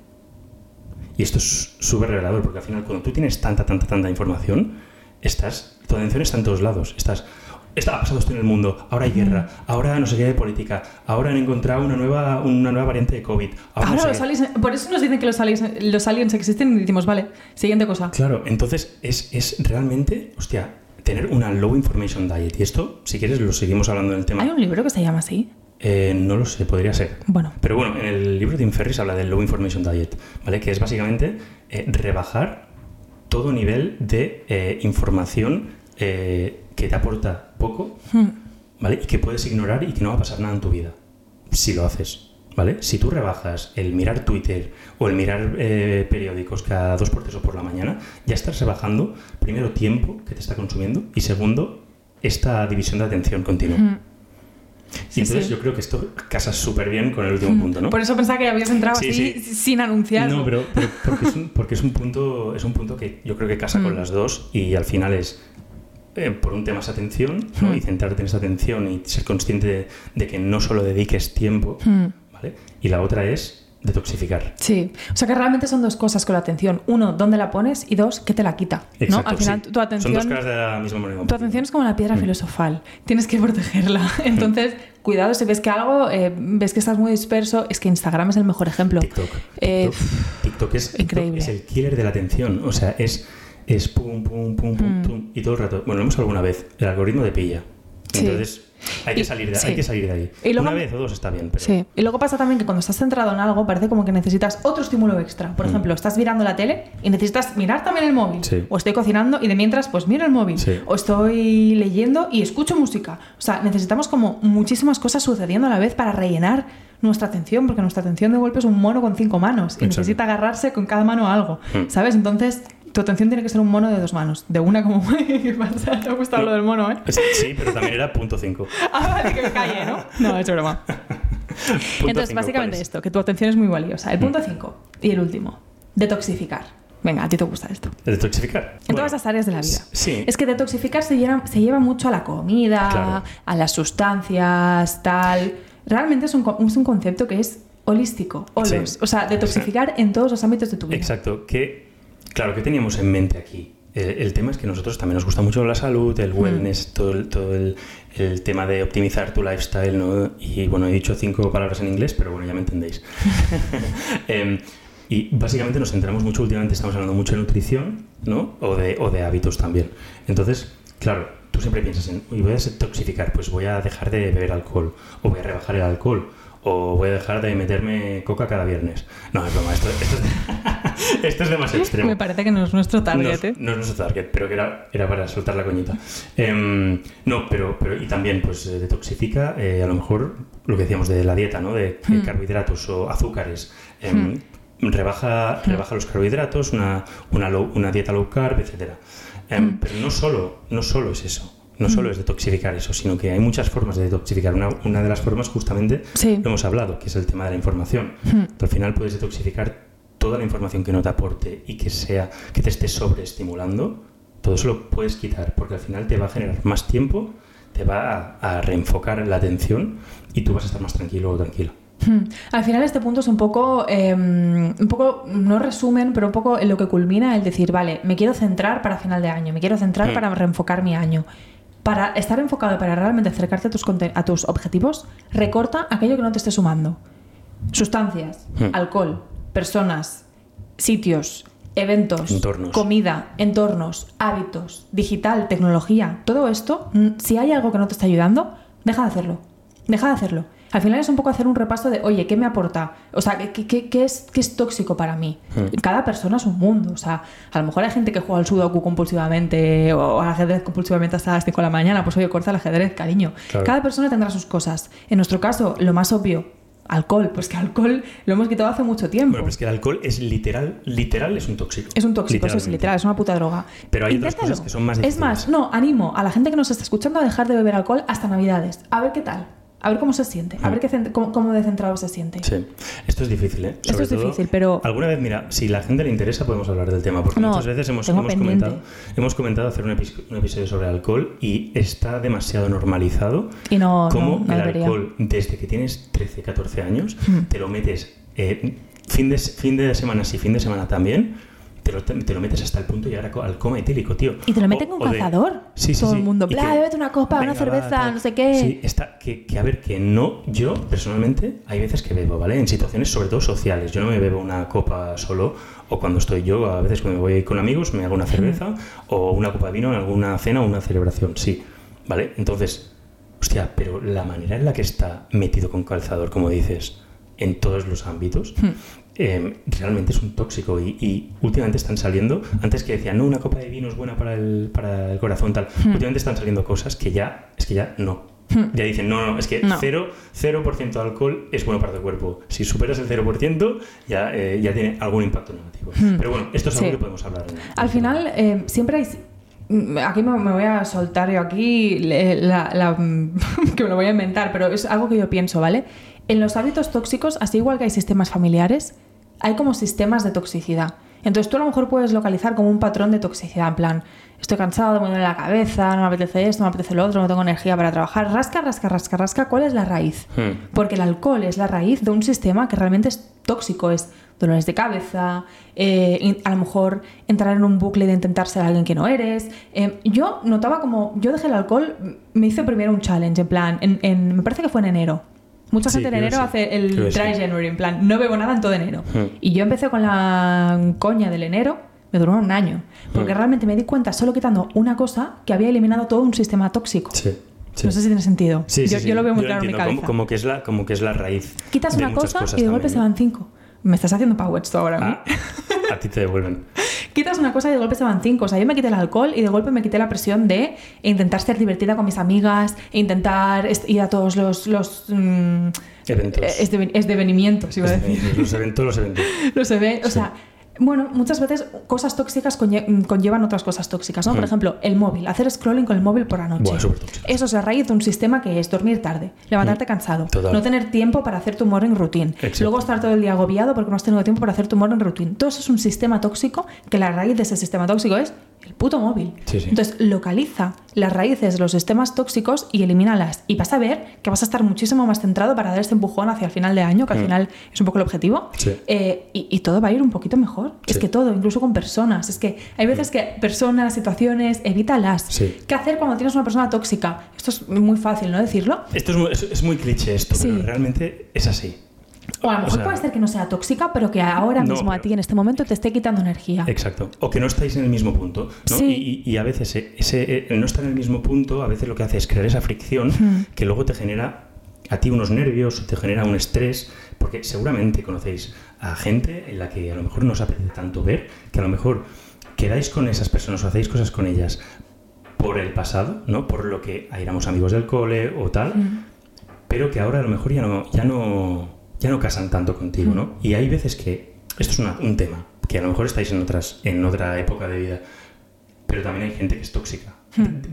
Y esto es súper revelador, porque al final cuando tú tienes tanta, tanta, tanta información, estás, tu atención está en todos lados. Estás, está, ha pasado esto en el mundo, ahora hay guerra, ahora no sé qué de política, ahora han encontrado una nueva, una nueva variante de COVID. Ahora, no Ahora sé los aliens, por eso nos dicen que los aliens, los aliens existen y decimos, vale, siguiente cosa. Claro, entonces es, es realmente, hostia, tener una low information diet. Y esto, si quieres, lo seguimos hablando en el tema. Hay un libro que se llama así. Eh, no lo sé, podría ser. Bueno, Pero bueno, en el libro de Tim Ferriss habla del Low Information Diet, ¿vale? Que es básicamente eh, rebajar todo nivel de eh, información que te aporta poco, Hmm. ¿vale? Y que puedes ignorar y que no va a pasar nada en tu vida. Si lo haces, ¿vale? Si tú rebajas el mirar Twitter o el mirar eh, periódicos cada dos por tres o por la mañana, ya estás rebajando, primero, tiempo que te está consumiendo y segundo, esta división de atención continua. Hmm. Entonces sí. yo creo que esto casa súper bien con el último punto, ¿no? Por eso pensaba que habías entrado Sí, así sí. sin anunciar. No, pero, pero porque, es un, porque es un punto es un punto que yo creo que casa con las dos y al final es eh, por un tema es atención ¿no? Mm. y centrarte en esa atención y ser consciente de, de que no solo dediques tiempo, Hmm. ¿vale? Y la otra es detoxificar. Sí, o sea que realmente son dos cosas con la atención. Uno, ¿dónde la pones? Y dos, ¿qué te la quita? ¿no? Exacto, Al final, sí. tu atención... Son dos caras de la misma moneda. Tu atención es como la Mm. piedra filosofal, tienes que protegerla. Entonces, cuidado si ves que algo, eh, ves que estás muy disperso, es que Instagram es el mejor ejemplo. TikTok. Eh, TikTok, TikTok es, increíble. es el killer de la atención. O sea, es, es pum, pum, pum, pum, Mm. pum, y todo el rato. Bueno, lo hemos alguna vez. El algoritmo de pilla. Sí. Entonces, hay que, salir de, sí. hay que salir de ahí. Y luego- Una vez o dos está bien, pero... Sí, y luego pasa también que cuando estás centrado en algo parece como que necesitas otro estímulo extra. Por Mm. ejemplo, estás mirando la tele y necesitas mirar también el móvil. Sí. O estoy cocinando y de mientras pues miro el móvil. Sí. O estoy leyendo y escucho música. O sea, necesitamos como muchísimas cosas sucediendo a la vez para rellenar nuestra atención, porque nuestra atención de golpe es un mono con cinco manos y Exacto. necesita agarrarse con cada mano a algo. Mm. ¿Sabes? Entonces, tu atención tiene que ser un mono de dos manos. De una como... ¿Qué pasa? ¿Te ha gustado No. lo del mono, eh? Sí, sí, pero también era punto 5. Ah, vale, que me calle, ¿no? No, es broma. Entonces, básicamente esto, que tu atención es muy valiosa. El punto Mm. 5 y el último, detoxificar. Venga, a ti te gusta esto. Detoxificar. En todas las áreas de la vida. Sí. Es que detoxificar se lleva, se lleva mucho a la comida, Claro. a las sustancias, tal. Realmente es un, es un concepto que es holístico. Holos. Sí. O sea, detoxificar en todos los ámbitos de tu vida. Exacto. Que, claro, ¿qué teníamos en mente aquí? Eh, el tema es que a nosotros también nos gusta mucho la salud, el wellness, todo, el, todo el, el tema de optimizar tu lifestyle, ¿no? Y bueno, he dicho cinco palabras en inglés, pero bueno, ya me entendéis. Em, y básicamente nos centramos mucho, últimamente estamos hablando mucho de nutrición, ¿no? O de, o de hábitos también. Entonces, claro, tú siempre piensas en, "Uy, voy a detoxificar, pues voy a dejar de beber alcohol, o voy a rebajar el alcohol, o voy a dejar de meterme coca cada viernes. No, es broma, esto, esto es, esto es demasiado extremo. Me parece que no es nuestro target, No, ¿eh? es- no es nuestro target, pero que era, era para soltar la coñita. Em, no, pero, pero y también pues eh, detoxifica eh, a lo mejor lo que decíamos de la dieta, ¿no? De, de Hmm. carbohidratos o azúcares. Em, rebaja, rebaja los carbohidratos, una, una, low- una dieta low carb, etcétera. Em, Hmm. Pero no solo, no solo es eso. No solo es detoxificar eso, sino que hay muchas formas de detoxificar. Una, una de las formas, justamente, Sí. lo hemos hablado, que es el tema de la información. Tú al final puedes detoxificar toda la información que no te aporte y que sea que te esté sobreestimulando, todo eso lo puedes quitar, porque al final te va a generar más tiempo, te va a, a reenfocar la atención y tú vas a estar más tranquilo o tranquila. Hmm. Al final este punto es un poco, eh, un poco, no resumen, pero un poco en lo que culmina el decir, vale, me quiero centrar para final de año, me quiero centrar Mm. para reenfocar mi año. Para estar enfocado, para realmente acercarte a tus, a tus objetivos, recorta aquello que no te esté sumando. Sustancias, Mm. alcohol, personas, sitios, eventos, Entornos. comida, entornos, hábitos, digital, tecnología, todo esto, mm, si hay algo que no te está ayudando, deja de hacerlo. Deja de hacerlo. Al final es un poco hacer un repaso de, oye, ¿qué me aporta? O sea, ¿qué, qué- qué es, qué es tóxico para mí? Hmm. Cada persona es un mundo. O sea, a lo mejor hay gente que juega al sudoku compulsivamente o al ajedrez compulsivamente hasta las 5 de la mañana. Pues oye, corta el ajedrez, cariño. Claro. Cada persona tendrá sus cosas. En nuestro caso, lo más obvio, alcohol. Pues que alcohol lo hemos quitado hace mucho tiempo. Bueno, pero es que el alcohol es literal, literal es un tóxico. Es un tóxico, eso es literal, es una puta droga. Pero hay otras Inténtalo. cosas que son más Es más, no, animo a la gente que nos está escuchando a dejar de beber alcohol hasta Navidades. A ver qué tal. A ver cómo se siente. A ver qué cómo, cómo de centrado se siente. Sí, esto es difícil, ¿eh? Esto es difícil, pero- Alguna vez, mira, si la gente le interesa podemos hablar del tema, porque No, muchas veces hemos, hemos comentado, hemos comentado hacer un, epi- un episodio sobre alcohol y está demasiado normalizado Y no, como no, no el debería. alcohol, desde que tienes 13, 14 años, Hmm. te lo metes eh, fin, de, fin de semana sí, fin de semana también, te lo, te lo metes hasta el punto de llegar a al coma etílico, tío. Y te lo meten con de- cazador. Sí, sí, Todo sí. el mundo, bla, bébete una copa, una Venga, va, cerveza, tal. no sé qué. Sí, está, que, que a ver, que no, yo personalmente, hay veces que bebo, ¿vale? En situaciones sobre todo sociales. Yo no me bebo una copa solo, o cuando estoy yo, a veces cuando me voy con amigos, me hago una cerveza, o una copa de vino en alguna cena o una celebración, sí, ¿vale? Entonces, hostia, pero la manera en la que está metido con calzador, como dices, en todos los ámbitos, eh, realmente es un tóxico y, y últimamente están saliendo, antes que decían, no, una copa de vino es buena para el, para el corazón, tal, Hmm. últimamente están saliendo cosas que ya, es que ya no. Hmm. Ya dicen, no, no, es que No. 0%, 0 de alcohol es bueno para tu cuerpo. Si superas el 0%, ya, eh, ya tiene algún impacto negativo. Hmm. Pero bueno, esto es algo Sí. que podemos hablar. en- Al final, eh, siempre hay. mm, Aquí me, me voy a soltar yo aquí la, la- que me lo voy a inventar, pero es algo que yo pienso, ¿vale? En los hábitos tóxicos, así igual que hay sistemas familiares, hay como sistemas de toxicidad. Entonces tú a lo mejor puedes localizar como un patrón de toxicidad, en plan, estoy cansado, me duele la cabeza, no me apetece esto, no me apetece lo otro, no tengo energía para trabajar. Rasca, rasca, rasca, rasca, ¿cuál es la raíz? Hmm. Porque el alcohol es la raíz de un sistema que realmente es tóxico, es dolores de cabeza, eh, a lo mejor entrar en un bucle de intentar ser alguien que no eres. Eh, yo notaba como, yo dejé el alcohol, me hice primero un challenge, en plan, en, en- me parece que fue en enero. Mucha Sí, gente en enero hace el dry sí. January, en plan, no bebo nada en todo enero. Hmm. Y yo empecé con la coña del enero, me duró un año, porque Hmm. realmente me di cuenta, solo quitando una cosa, que había eliminado todo un sistema tóxico. Sí, sí. No sé si tiene sentido. Sí, yo, sí. yo lo veo muy Yo claro en mi cabeza. Como, como que es la, como que es la raíz. Quitas de una cosa y de golpe se van cinco. Me estás haciendo powers tú ahora. a. Ah, a ti te devuelven. Quitas una cosa y de golpe se van cinco. O sea, yo me quité el alcohol y de golpe me quité la presión de intentar ser divertida con mis amigas, e intentar ir a todos los, los mm, Eventos. eh, esdeven- esdevenimientos, iba a decir. Los eventos, los eventos. Los eve- O sea, bueno, muchas veces cosas tóxicas conlle- conllevan otras cosas tóxicas, ¿no? Por Mm. ejemplo, el móvil, hacer scrolling con el móvil por la noche. Buah, súper tóxico. Eso es a raíz de un sistema que es dormir tarde, levantarte cansado, Mm. Total. no tener tiempo para hacer tu morning routine, Exacto. luego estar todo el día agobiado porque no has tenido tiempo para hacer tu morning routine. Todo eso es un sistema tóxico que la raíz de ese sistema tóxico es el puto móvil. Sí, sí. Entonces, localiza las raíces de los sistemas tóxicos y elimínalas. Y vas a ver que vas a estar muchísimo más centrado para dar este empujón hacia el final de año, que al Mm. final es un poco el objetivo. Sí. Eh, y, y todo va a ir un poquito mejor. Es que todo, incluso con personas. Es que hay veces que personas, situaciones, evítalas. Sí. ¿Qué hacer cuando tienes una persona tóxica? Esto es muy fácil, ¿no? Decirlo. Esto es muy, es, es muy cliché esto, Sí. pero realmente es así. O a lo mejor sea, puede ser que no sea tóxica, pero que ahora No, mismo a ti en este momento te esté quitando energía. Exacto. O que no estáis en el mismo punto. ¿no? Sí. Y, a veces eh, ese, el no estar en el mismo punto, a veces lo que hace es crear esa fricción que luego te genera a ti unos nervios, te genera un estrés, porque seguramente conocéis a gente en la que a lo mejor no os apetece tanto ver, que a lo mejor quedáis con esas personas o hacéis cosas con ellas por el pasado, ¿no? Por lo que éramos amigos del cole o tal, Mm. pero que ahora a lo mejor ya no, ya no, ya no casan tanto contigo, Mm. ¿no? Y hay veces que esto es una- un tema, que a lo mejor estáis en otras, en otra época de vida, pero también hay gente que es tóxica.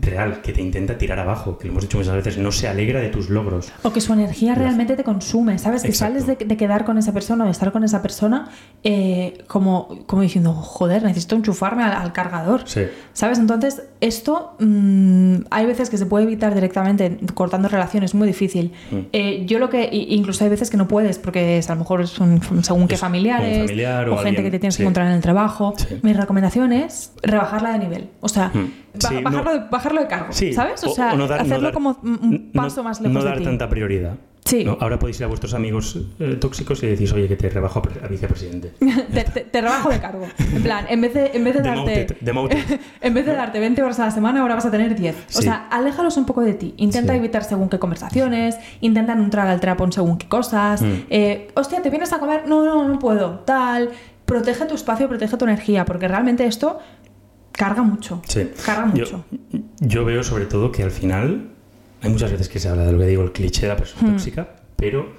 Real, que te intenta tirar abajo, que lo hemos dicho muchas veces, no se alegra de tus logros. O que su energía realmente te consume, ¿sabes? Que sales de, de quedar con esa persona o de estar con esa persona eh, como, como diciendo, joder, necesito enchufarme al, al cargador. Sí. ¿Sabes? Entonces, esto mm, hay veces que se puede evitar directamente cortando relaciones, muy difícil. Mm. Eh, yo lo que, incluso hay veces que no puedes, porque es, a lo mejor son según qué Es familiares, un familiar o gente que te tienes sí. que encontrar en el trabajo. Sí. Mi recomendación es rebajarla de nivel. O sea, Mm. Ba- Sí, no- bajarlo, de, bajarlo de cargo, Sí, ¿sabes? O, sea, no dar- no hacerlo dar- como un paso más lejos No de dar ti. tanta prioridad. Sí. ¿no? Ahora podéis ir a vuestros amigos eh, tóxicos y decís, oye, que te rebajo a, pre- a vicepresidente. te, te- te rebajo de cargo. En plan, en vez de, en vez de darte. En vez de darte 20 horas a la semana, ahora vas a tener 10. O sea, aléjalos un poco de ti. Intenta Sí. evitar según qué conversaciones, intenta no entrar al trapo en según qué cosas. Mm. Eh, hostia, ¿te vienes a comer? No, no, no puedo. Tal. Protege tu espacio, protege tu energía, porque realmente esto carga mucho. Sí. Carga Yo, mucho. yo veo sobre todo que al final hay muchas veces que se habla de lo que digo, el cliché de la persona Hmm. tóxica, pero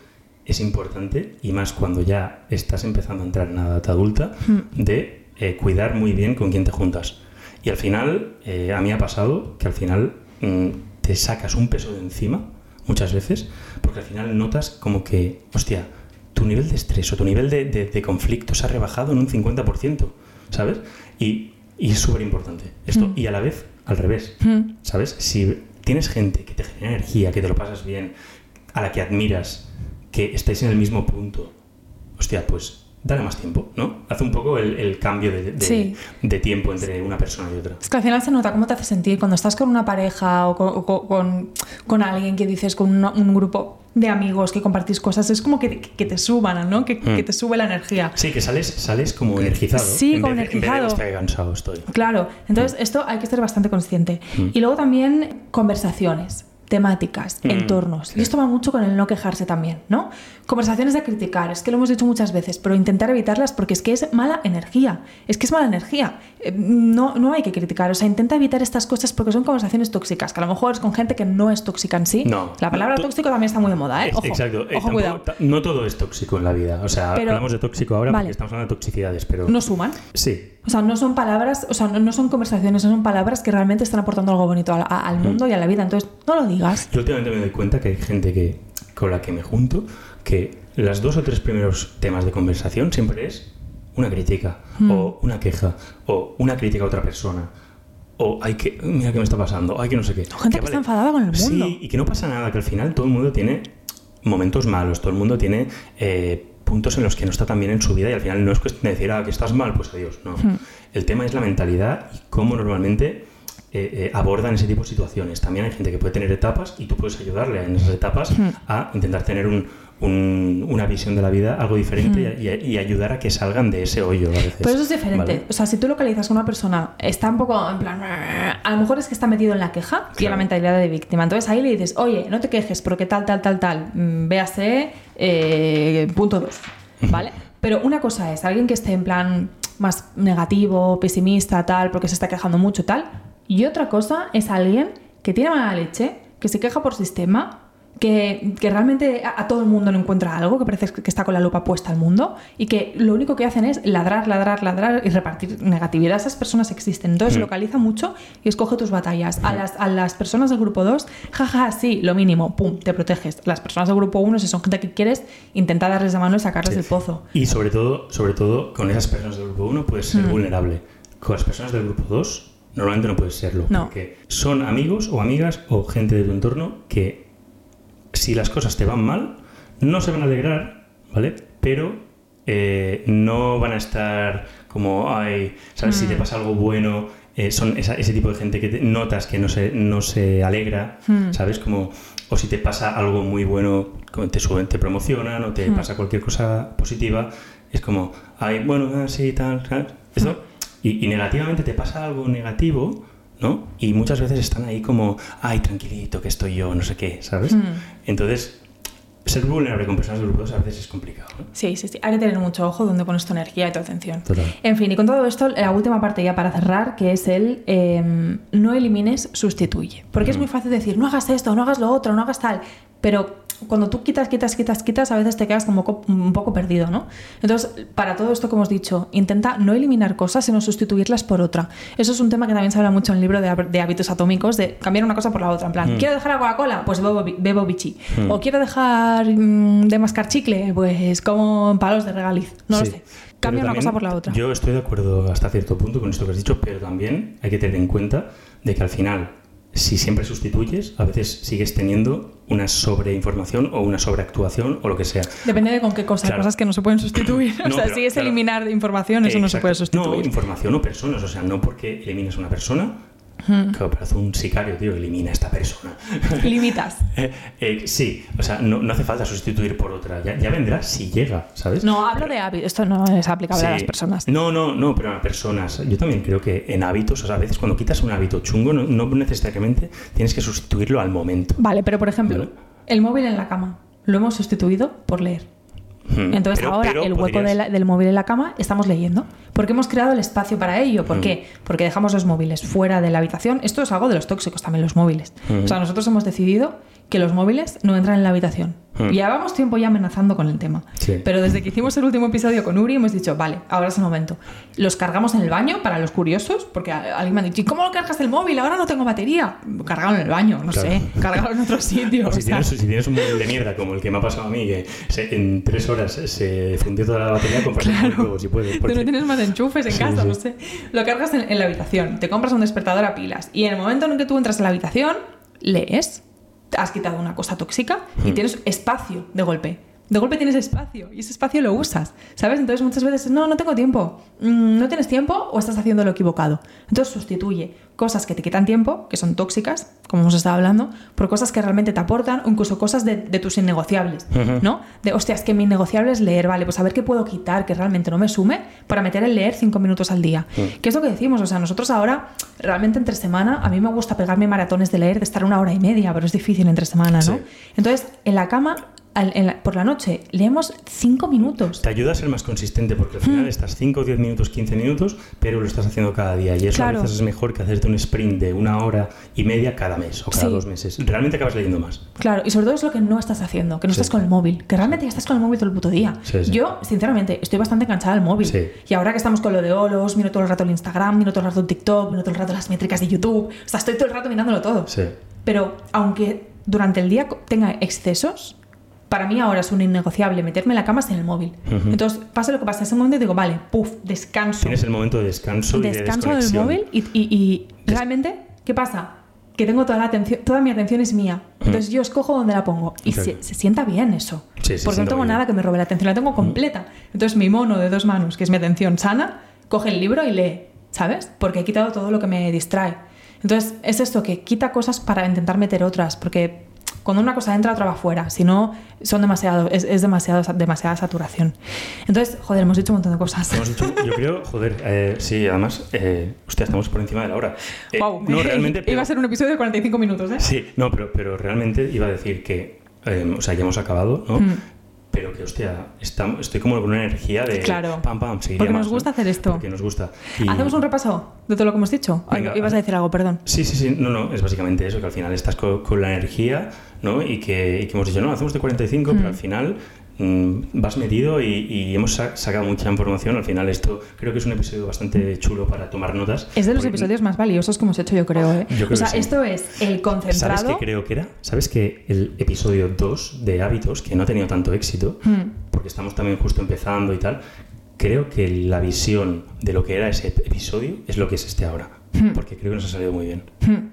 es importante, y más cuando ya estás empezando a entrar en la edad adulta, Hmm. de eh, cuidar muy bien con quién te juntas. Y al final, eh, a mí ha pasado que al final mm, te sacas un peso de encima, muchas veces, porque al final notas como que, hostia, tu nivel de estrés o tu nivel de, de- de conflicto se ha rebajado en un 50%, ¿sabes? Y, y es súper importante esto. Mm. Y a la vez, al revés, Mm. ¿sabes? Si tienes gente que te genera energía, que te lo pasas bien, a la que admiras, que estáis en el mismo punto, hostia, pues dale más tiempo, ¿no? Haz un poco el, el cambio de, de- Sí. de tiempo entre una persona y otra. Es que al final se nota cómo te hace sentir cuando estás con una pareja o con, o con- con- con alguien que dices, con una- un grupo de amigos que compartís cosas. Es como que, que te suban, ¿no? Que, Mm. que te sube la energía. Sí, que sales, sales como energizado. Sí, en como vez de- en vez de, energizado. hostia, qué cansado estoy. Claro, entonces esto hay que ser bastante consciente. Mm. Y luego también conversaciones, temáticas, Mm, entornos. Y esto va mucho con el no quejarse también, ¿no? Conversaciones de criticar, es que lo hemos dicho muchas veces, pero intentar evitarlas porque es que es mala energía. Es que es mala energía. Eh, No, no hay que criticar, o sea, intenta evitar estas cosas porque son conversaciones tóxicas, que a lo mejor es con gente que no es tóxica en sí. No, La palabra no, tóxico también está muy de moda, ¿eh? Ojo, Exacto. Eh, ojo, tampoco- cuidado. no todo es tóxico en la vida. O sea, Pero- hablamos de tóxico ahora Vale. porque estamos hablando de toxicidades, pero... No suman. Sí. O sea, no son palabras, o sea, no, no son conversaciones, no son palabras que realmente están aportando algo bonito al, a- al Mm. mundo y a la vida. Entonces, no lo digas. Yo últimamente me doy cuenta que hay gente que, con la que me junto que las dos o tres primeros temas de conversación siempre es una crítica Hmm. o una queja o una crítica a otra persona o hay que mira qué me está pasando hay que no sé qué gente que está enfadada con el mundo. sí y que no pasa nada que al final todo el mundo tiene momentos malos todo el mundo tiene eh, puntos en los que no está tan bien en su vida y al final no es cuestión de decir ah que estás mal pues adiós no Hmm. el tema es la mentalidad y cómo normalmente eh, eh, abordan ese tipo de situaciones. También hay gente que puede tener etapas y tú puedes ayudarle en esas etapas Hmm. a intentar tener un- un- una visión de la vida algo diferente Hmm. y, ayudar a que salgan de ese hoyo a veces. Pero eso es diferente. ¿Vale? O sea, si tú localizas a una persona, está un poco en plan. A lo mejor es que está metido en la queja y en la mentalidad de víctima. Entonces ahí le dices, oye, no te quejes porque tal, tal, tal, tal. Mm, Véase eh, punto dos. ¿Vale? Pero una cosa es alguien que esté en plan más negativo, pesimista, tal, porque se está quejando mucho, tal. Y otra cosa es alguien que tiene mala leche, que se queja por sistema, que, que realmente a, a todo el mundo no encuentra algo, que parece que está con la lupa puesta al mundo y que lo único que hacen es ladrar, ladrar, ladrar y repartir negatividad. Esas personas existen. Entonces Mm. localiza mucho y escoge tus batallas. A las, a las personas del grupo 2, jaja, sí, lo mínimo, pum, te proteges. Las personas del grupo 1, si son gente que quieres, intenta darles la mano y sacarles Sí. del pozo. Y sobre todo, sobre todo, con esas personas del grupo 1 puedes ser Mm. vulnerable. Con las personas del grupo 2 normalmente no puedes serlo. No. Porque son amigos o amigas o gente de tu entorno que si las cosas te van mal, no se van a alegrar, ¿vale? Pero eh, no van a estar como, ay, ¿sabes? Si te Mm. pasa algo bueno, eh, son esa- ese tipo de gente que te- notas que no se, no se alegra, Mm. ¿sabes? Como, o si te pasa algo muy bueno, te suben, te promocionan o te Mm. pasa cualquier cosa positiva, es como, ay, bueno, ah, sí, tal, tal. Eso, y, y negativamente te pasa algo negativo, ¿no? Y muchas veces están ahí como, ay, tranquilito, que estoy yo, no sé qué, ¿sabes? Mm. Entonces, ser vulnerable con personas 2 a veces es complicado. ¿no? Sí, sí, sí. Hay que tener mucho ojo donde pones tu energía y tu atención. Total. En fin, y con todo esto, la última parte ya para cerrar, que es el eh, no elimines, sustituye. Porque es Mm. muy fácil decir, no hagas esto, no hagas lo otro, no hagas tal. Pero cuando tú quitas, quitas, quitas, quitas, a veces te quedas como co- un poco perdido, ¿no? Entonces, para todo esto que hemos dicho, intenta no eliminar cosas, sino sustituirlas por otra. Eso es un tema que también se habla mucho en el libro de, de hábitos atómicos, de cambiar una cosa por la otra. En plan, ¿quiero dejar la Coca-Cola? Pues bebo, bebo bichi. O quiero dejar mm, de mascar chicle, pues como palos de regaliz. No lo Sí. sé. Pero Cambia una cosa por la otra. Yo estoy de acuerdo hasta cierto punto con esto que has dicho, pero también hay que tener en cuenta de que al final, si siempre sustituyes, a veces sigues teniendo una sobreinformación o una sobreactuación o lo que sea. Depende de con qué cosas, Claro. cosas que no se pueden sustituir. o sea, pero, si es claro. eliminar información, eso no se puede sustituir. No, información o personas. O sea, no porque elimines una persona, que parece un sicario, tío, elimina a esta persona. Limitas. Eh, eh, sí, o sea, no, no hace falta sustituir por otra. Ya, ya vendrá si llega, ¿sabes? No, hablo de hábitos. Esto no es aplicable a las personas. No, no, no, pero a personas. Yo también creo que en hábitos, o sea, a veces cuando quitas un hábito chungo, no, no necesariamente tienes que sustituirlo al momento. Vale, pero por ejemplo, Vale. el móvil en la cama lo hemos sustituido por leer. Hmm. Entonces Pero- ahora pero el hueco podrías- de la- del móvil en la cama estamos leyendo. Porque hemos creado el espacio para ello. ¿Por qué? Porque dejamos los móviles fuera de la habitación. Esto es algo de los tóxicos también, los móviles. O sea, nosotros hemos decidido que los móviles no entran en la habitación. Mm. Y llevamos tiempo ya amenazando con el tema. Sí. Pero desde que hicimos el último episodio con Uri hemos dicho, vale, ahora es el momento. Los cargamos en el baño para los curiosos, porque a- alguien me ha dicho, ¿y cómo lo cargas el móvil? Ahora no tengo batería. Cargado en el baño, no Claro. sé. Cargado en otro sitio. O si, tienes, si tienes un móvil de mierda como el que me ha pasado a mí, que se- en tres horas se fundió toda la batería, compras Claro. nuevo si puedes. Tú porque- no tienes más enchufes en Sí, casa, sí. no sé. Lo cargas en, en la habitación, te compras un despertador a pilas y en el momento en que tú entras en la habitación, lees, has quitado una cosa tóxica y Mm. tienes espacio de golpe. De golpe tienes espacio y ese espacio lo usas, ¿sabes? Entonces muchas veces, no, no tengo tiempo. Mm, ¿No tienes tiempo o estás haciendo lo equivocado? Entonces sustituye cosas que te quitan tiempo, que son tóxicas, como hemos estado hablando, por cosas que realmente te aportan o incluso cosas de, de tus innegociables. ¿no? De, hostia, es que mi innegociable es leer, vale, pues a ver qué puedo quitar que realmente no me sume para meter el leer cinco minutos al día. Mm. ¿Qué es lo que decimos? O sea, nosotros ahora, realmente entre semana, a mí me gusta pegarme maratones de leer, de estar una hora y media, pero es difícil entre semana, ¿no? Sí. Entonces, en la cama, al- en la- por la noche, leemos cinco minutos. Te ayuda a ser más consistente porque al final estás 5, 10 minutos, 15 minutos, pero lo estás haciendo cada día. Y eso Claro. a veces es mejor que hacerte un sprint de una hora y media cada mes o cada Sí. dos meses. Realmente acabas leyendo más. Claro, y sobre todo es lo que no estás haciendo, que no Sí. estás con el móvil, que realmente ya estás con el móvil todo el puto día. Sí. Yo, sinceramente, estoy bastante enganchada al móvil. Y ahora que estamos con lo de Olos, miro todo el rato el Instagram, miro todo el rato el TikTok, miro todo el rato las métricas de YouTube. O sea, estoy todo el rato mirándolo todo. Pero aunque durante el día tenga excesos, para mí ahora es un innegociable meterme en la cama sin el móvil. Ujú. Entonces, pasa lo que pasa en ese momento digo, vale, puff, descanso. Tienes el momento de descanso y de descanso del desconexión. móvil y, y- y realmente, ¿qué pasa? Que tengo toda la atención, toda mi atención es mía. Entonces yo escojo dónde la pongo. Y se, se sienta bien eso. Sí, se porque no tengo bien. nada que me robe la atención, la tengo completa. Entonces mi mono de dos manos, que es mi atención sana, coge el libro y lee, ¿sabes? Porque he quitado todo lo que me distrae. Entonces es esto, que quita cosas para intentar meter otras, porque cuando una cosa entra, otra va fuera. Si no, son demasiado, es, es demasiado, demasiada saturación. Entonces, joder, hemos dicho un montón de cosas. Hemos dicho, yo creo, joder, eh, sí, además, eh, hostia, estamos por encima de la hora. Eh, Guau. No, realmente. pero- Iba a ser un episodio de 45 minutos, ¿eh? Sí, no, pero, pero realmente iba a decir que, eh, o sea, ya hemos acabado, ¿no? Mm. Pero que, hostia, estamos, estoy como con una energía de Claro. pam, pam, seguiría Porque más, nos ¿no? gusta hacer esto. Porque nos gusta. Y- ¿Hacemos un repaso de todo lo que hemos dicho? Venga, Ibas a decir algo, perdón. Sí, sí, sí, no, no, es básicamente eso, que al final estás co- con, la energía, ¿no? Y que, y que hemos dicho, no, hacemos de 45, pero Mm. al final vas metido y, y hemos sa- sacado mucha información. Al final esto creo que es un episodio bastante chulo para tomar notas. Es de los episodios más valiosos que hemos hecho, yo creo. ¿eh? Yo creo o sea, sí. esto es el ¿Sabes concentrado. qué creo que era? ¿Sabes que el episodio 2 de hábitos, que no ha tenido tanto éxito, Hmm. porque estamos también justo empezando y tal, creo que la visión de lo que era ese episodio es lo que es este ahora, Hmm. porque creo que nos ha salido muy bien. Hmm.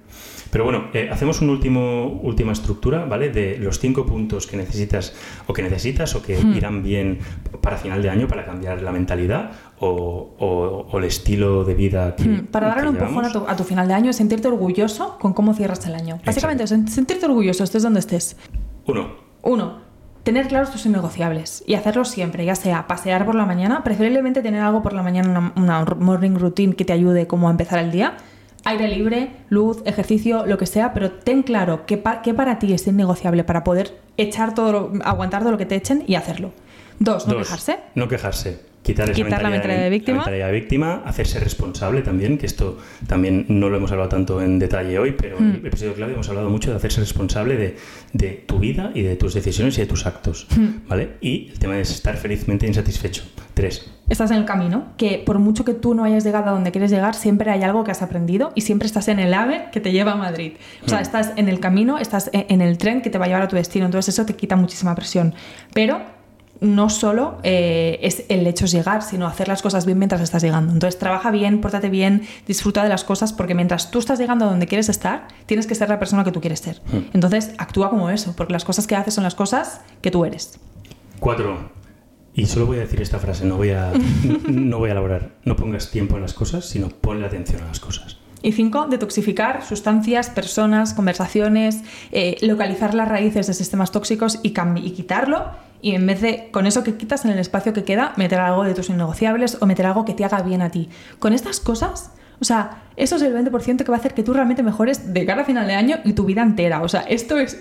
Pero bueno, eh, hacemos una última estructura, ¿vale? De los cinco puntos que necesitas o que necesitas o que Hmm. irán bien para final de año para cambiar la mentalidad o, o- o el estilo de vida que, Hmm. Para darle que un empujón a tu, a tu final de año, sentirte orgulloso con cómo cierras el año. Básicamente, sen- sentirte orgulloso, estés donde estés. Uno, Uno, tener claros tus innegociables y hacerlo siempre, ya sea pasear por la mañana, preferiblemente tener algo por la mañana, una, una morning routine que te ayude como a empezar el día. Aire libre, luz, ejercicio, lo que sea, pero ten claro qué, pa- qué para ti es innegociable para poder echar todo, lo- aguantar todo lo que te echen y hacerlo. Dos, no Dos, quejarse. No quejarse. Quitar esa Quitar la mentalidad de víctima. la mentalidad de víctima, hacerse responsable también, que esto también no lo hemos hablado tanto en detalle hoy, pero en Hmm. el episodio clave hemos hablado mucho de hacerse responsable de, de tu vida y de tus decisiones y de tus actos, Hmm. ¿vale? Y el tema de estar felizmente insatisfecho. Tres. Estás en el camino, que por mucho que tú no hayas llegado a donde quieres llegar, siempre hay algo que has aprendido y siempre estás en el AVE que te lleva a Madrid. O sea, Mm. estás en el camino, estás e- en el tren que te va a llevar a tu destino, entonces eso te quita muchísima presión. Pero no solo eh, es el hecho es llegar, sino hacer las cosas bien mientras estás llegando. Entonces trabaja bien, pórtate bien, disfruta de las cosas, porque mientras tú estás llegando a donde quieres estar, tienes que ser la persona que tú quieres ser. Mm. Entonces actúa como eso, porque las cosas que haces son las cosas que tú eres. Cuatro. Y solo voy a decir esta frase, no voy a, no, no voy a elaborar. No pongas tiempo en las cosas, sino ponle atención a las cosas. Y cinco, detoxificar sustancias, personas, conversaciones, eh, localizar las raíces de sistemas tóxicos y, y quitarlo. Y en vez de con eso que quitas en el espacio que queda, meter algo de tus innegociables o meter algo que te haga bien a ti. Con estas cosas, o sea, eso es el 20% que va a hacer que tú realmente mejores de cara a final de año y tu vida entera. O sea, esto es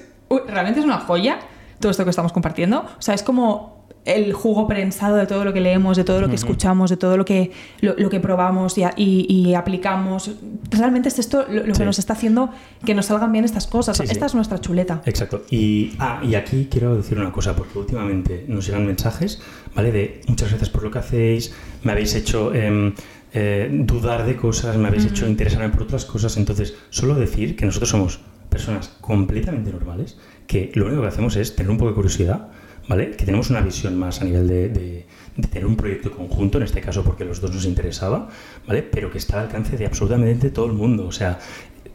realmente es una joya, todo esto que estamos compartiendo. O sea, es como el jugo prensado de todo lo que leemos, de todo lo que escuchamos, de todo lo que, lo, lo que probamos y, a- y- y aplicamos. Realmente es esto lo, lo Sí. que nos está haciendo que nos salgan bien estas cosas. Sí, sí. Esta es nuestra chuleta. Exacto. Y, ah, y aquí quiero decir una cosa, porque últimamente nos llegan mensajes, ¿vale? De muchas gracias por lo que hacéis, me habéis hecho em, eh, dudar de cosas, me habéis hecho interesarme por otras cosas. Entonces, solo decir que nosotros somos personas completamente normales, que lo único que hacemos es tener un poco de curiosidad, ¿vale? Que tenemos una visión más a nivel de, tener un proyecto conjunto, en este caso porque los dos nos interesaba, ¿vale? Pero que está al alcance de absolutamente todo el mundo. O sea,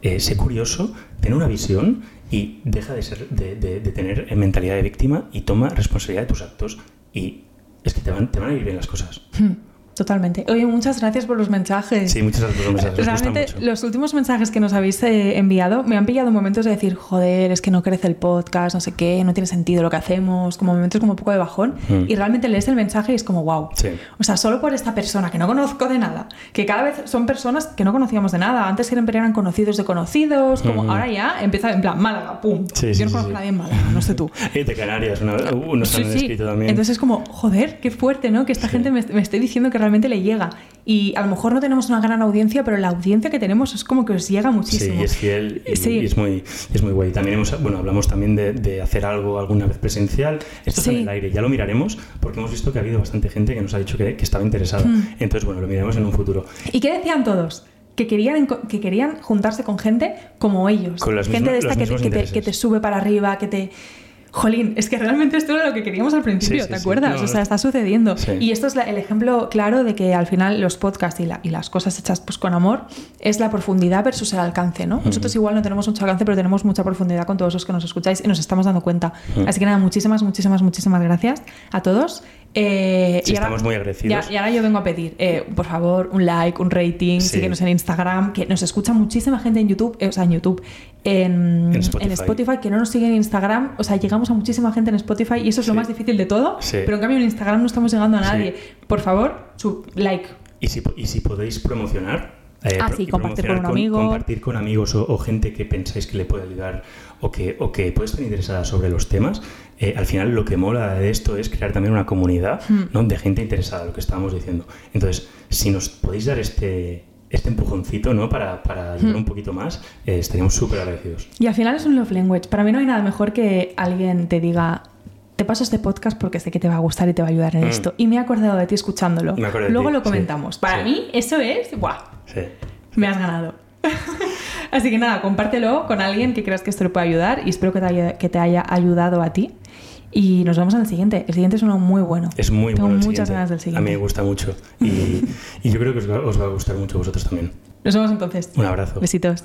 eh, sé curioso, ten una visión y deja de, ser, de, de- tener mentalidad de víctima y toma responsabilidad de tus actos y es que te van, te van a ir bien las cosas. Hmm, Totalmente. Oye, muchas gracias por los mensajes. Sí, muchas gracias por los mensajes, Realmente, mucho. los últimos mensajes que nos habéis eh, enviado me han pillado momentos de decir, joder, es que no crece el podcast, no sé qué, no tiene sentido lo que hacemos, como momentos como un poco de bajón. Mm. Y realmente lees el mensaje y es como, wow. Sí. O sea, solo por esta persona que no conozco de nada, que cada vez son personas que no conocíamos de nada. Antes siempre eran conocidos de conocidos, como Ujú. ahora ya empieza en plan Málaga, pum. Sí, Yo sí, no conozco a nadie en Málaga, no sé tú. Eh, de Canarias, han sí. escrito también. Entonces es como, joder, qué fuerte, ¿no? Que esta gente me, me esté diciendo que realmente le llega. Y a lo mejor no tenemos una gran audiencia, pero la audiencia que tenemos es como que os llega muchísimo. Sí, es fiel y, Sí. y es muy es muy guay. También hemos, bueno, hablamos también de, de hacer algo alguna vez presencial. Esto está Sí. en el aire, ya lo miraremos porque hemos visto que ha habido bastante gente que nos ha dicho que, que estaba interesada. Hmm. Entonces, bueno, lo miraremos en un futuro. ¿Y qué decían todos? Que querían, que querían juntarse con gente como ellos. Con gente mismos- de esta que te, que, te, que te sube para arriba, que te... Jolín, es que realmente esto era lo que queríamos al principio, Sí, ¿te sí. acuerdas? O sea, está sucediendo. Y esto es la- el ejemplo claro de que al final los podcasts y, la- y las cosas hechas pues, con amor es la profundidad versus el alcance, ¿no? Nosotros igual no tenemos mucho alcance, pero tenemos mucha profundidad con todos los que nos escucháis y nos estamos dando cuenta. Así que nada, muchísimas, muchísimas, muchísimas gracias a todos. Eh, Sí, y ahora- estamos muy agradecidos. ya- y ahora yo vengo a pedir, eh, por favor, un like, un rating, Sí. síguenos en Instagram, que nos escucha muchísima gente en YouTube, eh, o sea, en YouTube, en, En en Spotify. Que no nos sigue en Instagram, o sea, llegamos a muchísima gente en Spotify y eso es lo más difícil de todo, pero en cambio en Instagram no estamos llegando a nadie. Por favor, su like. Y si, y si podéis promocionar, eh, Ah, sí, compartir con un amigo. compartir con amigos o, o gente que pensáis que le puede ayudar o que, o que puede estar interesada sobre los temas, eh, al final lo que mola de esto es crear también una comunidad Hmm. ¿no? de gente interesada, lo que estábamos diciendo. Entonces, si nos podéis dar este, este empujoncito ¿no? para, para ayudar Hmm. un poquito más, eh, estaríamos súper agradecidos. Y al final es un love language. Para mí no hay nada mejor que alguien te diga, te paso este podcast porque sé que te va a gustar y te va a ayudar en Mm. esto. Y me he acordado de ti escuchándolo. Me acuerdo de Luego ti, lo sí. comentamos. Para Sí. mí eso es, ¡buah! Sí. Me has ganado. Así que nada, compártelo con alguien que creas que esto le puede ayudar y espero que te haya, que te haya ayudado a ti. Y nos vemos en el siguiente. El siguiente es uno muy bueno. Es muy Tengo bueno. el muchas siguiente. ganas del siguiente. A mí me gusta mucho. Y, y yo creo que os va, os va a gustar mucho a vosotros también. Nos vemos entonces. Un abrazo. Besitos.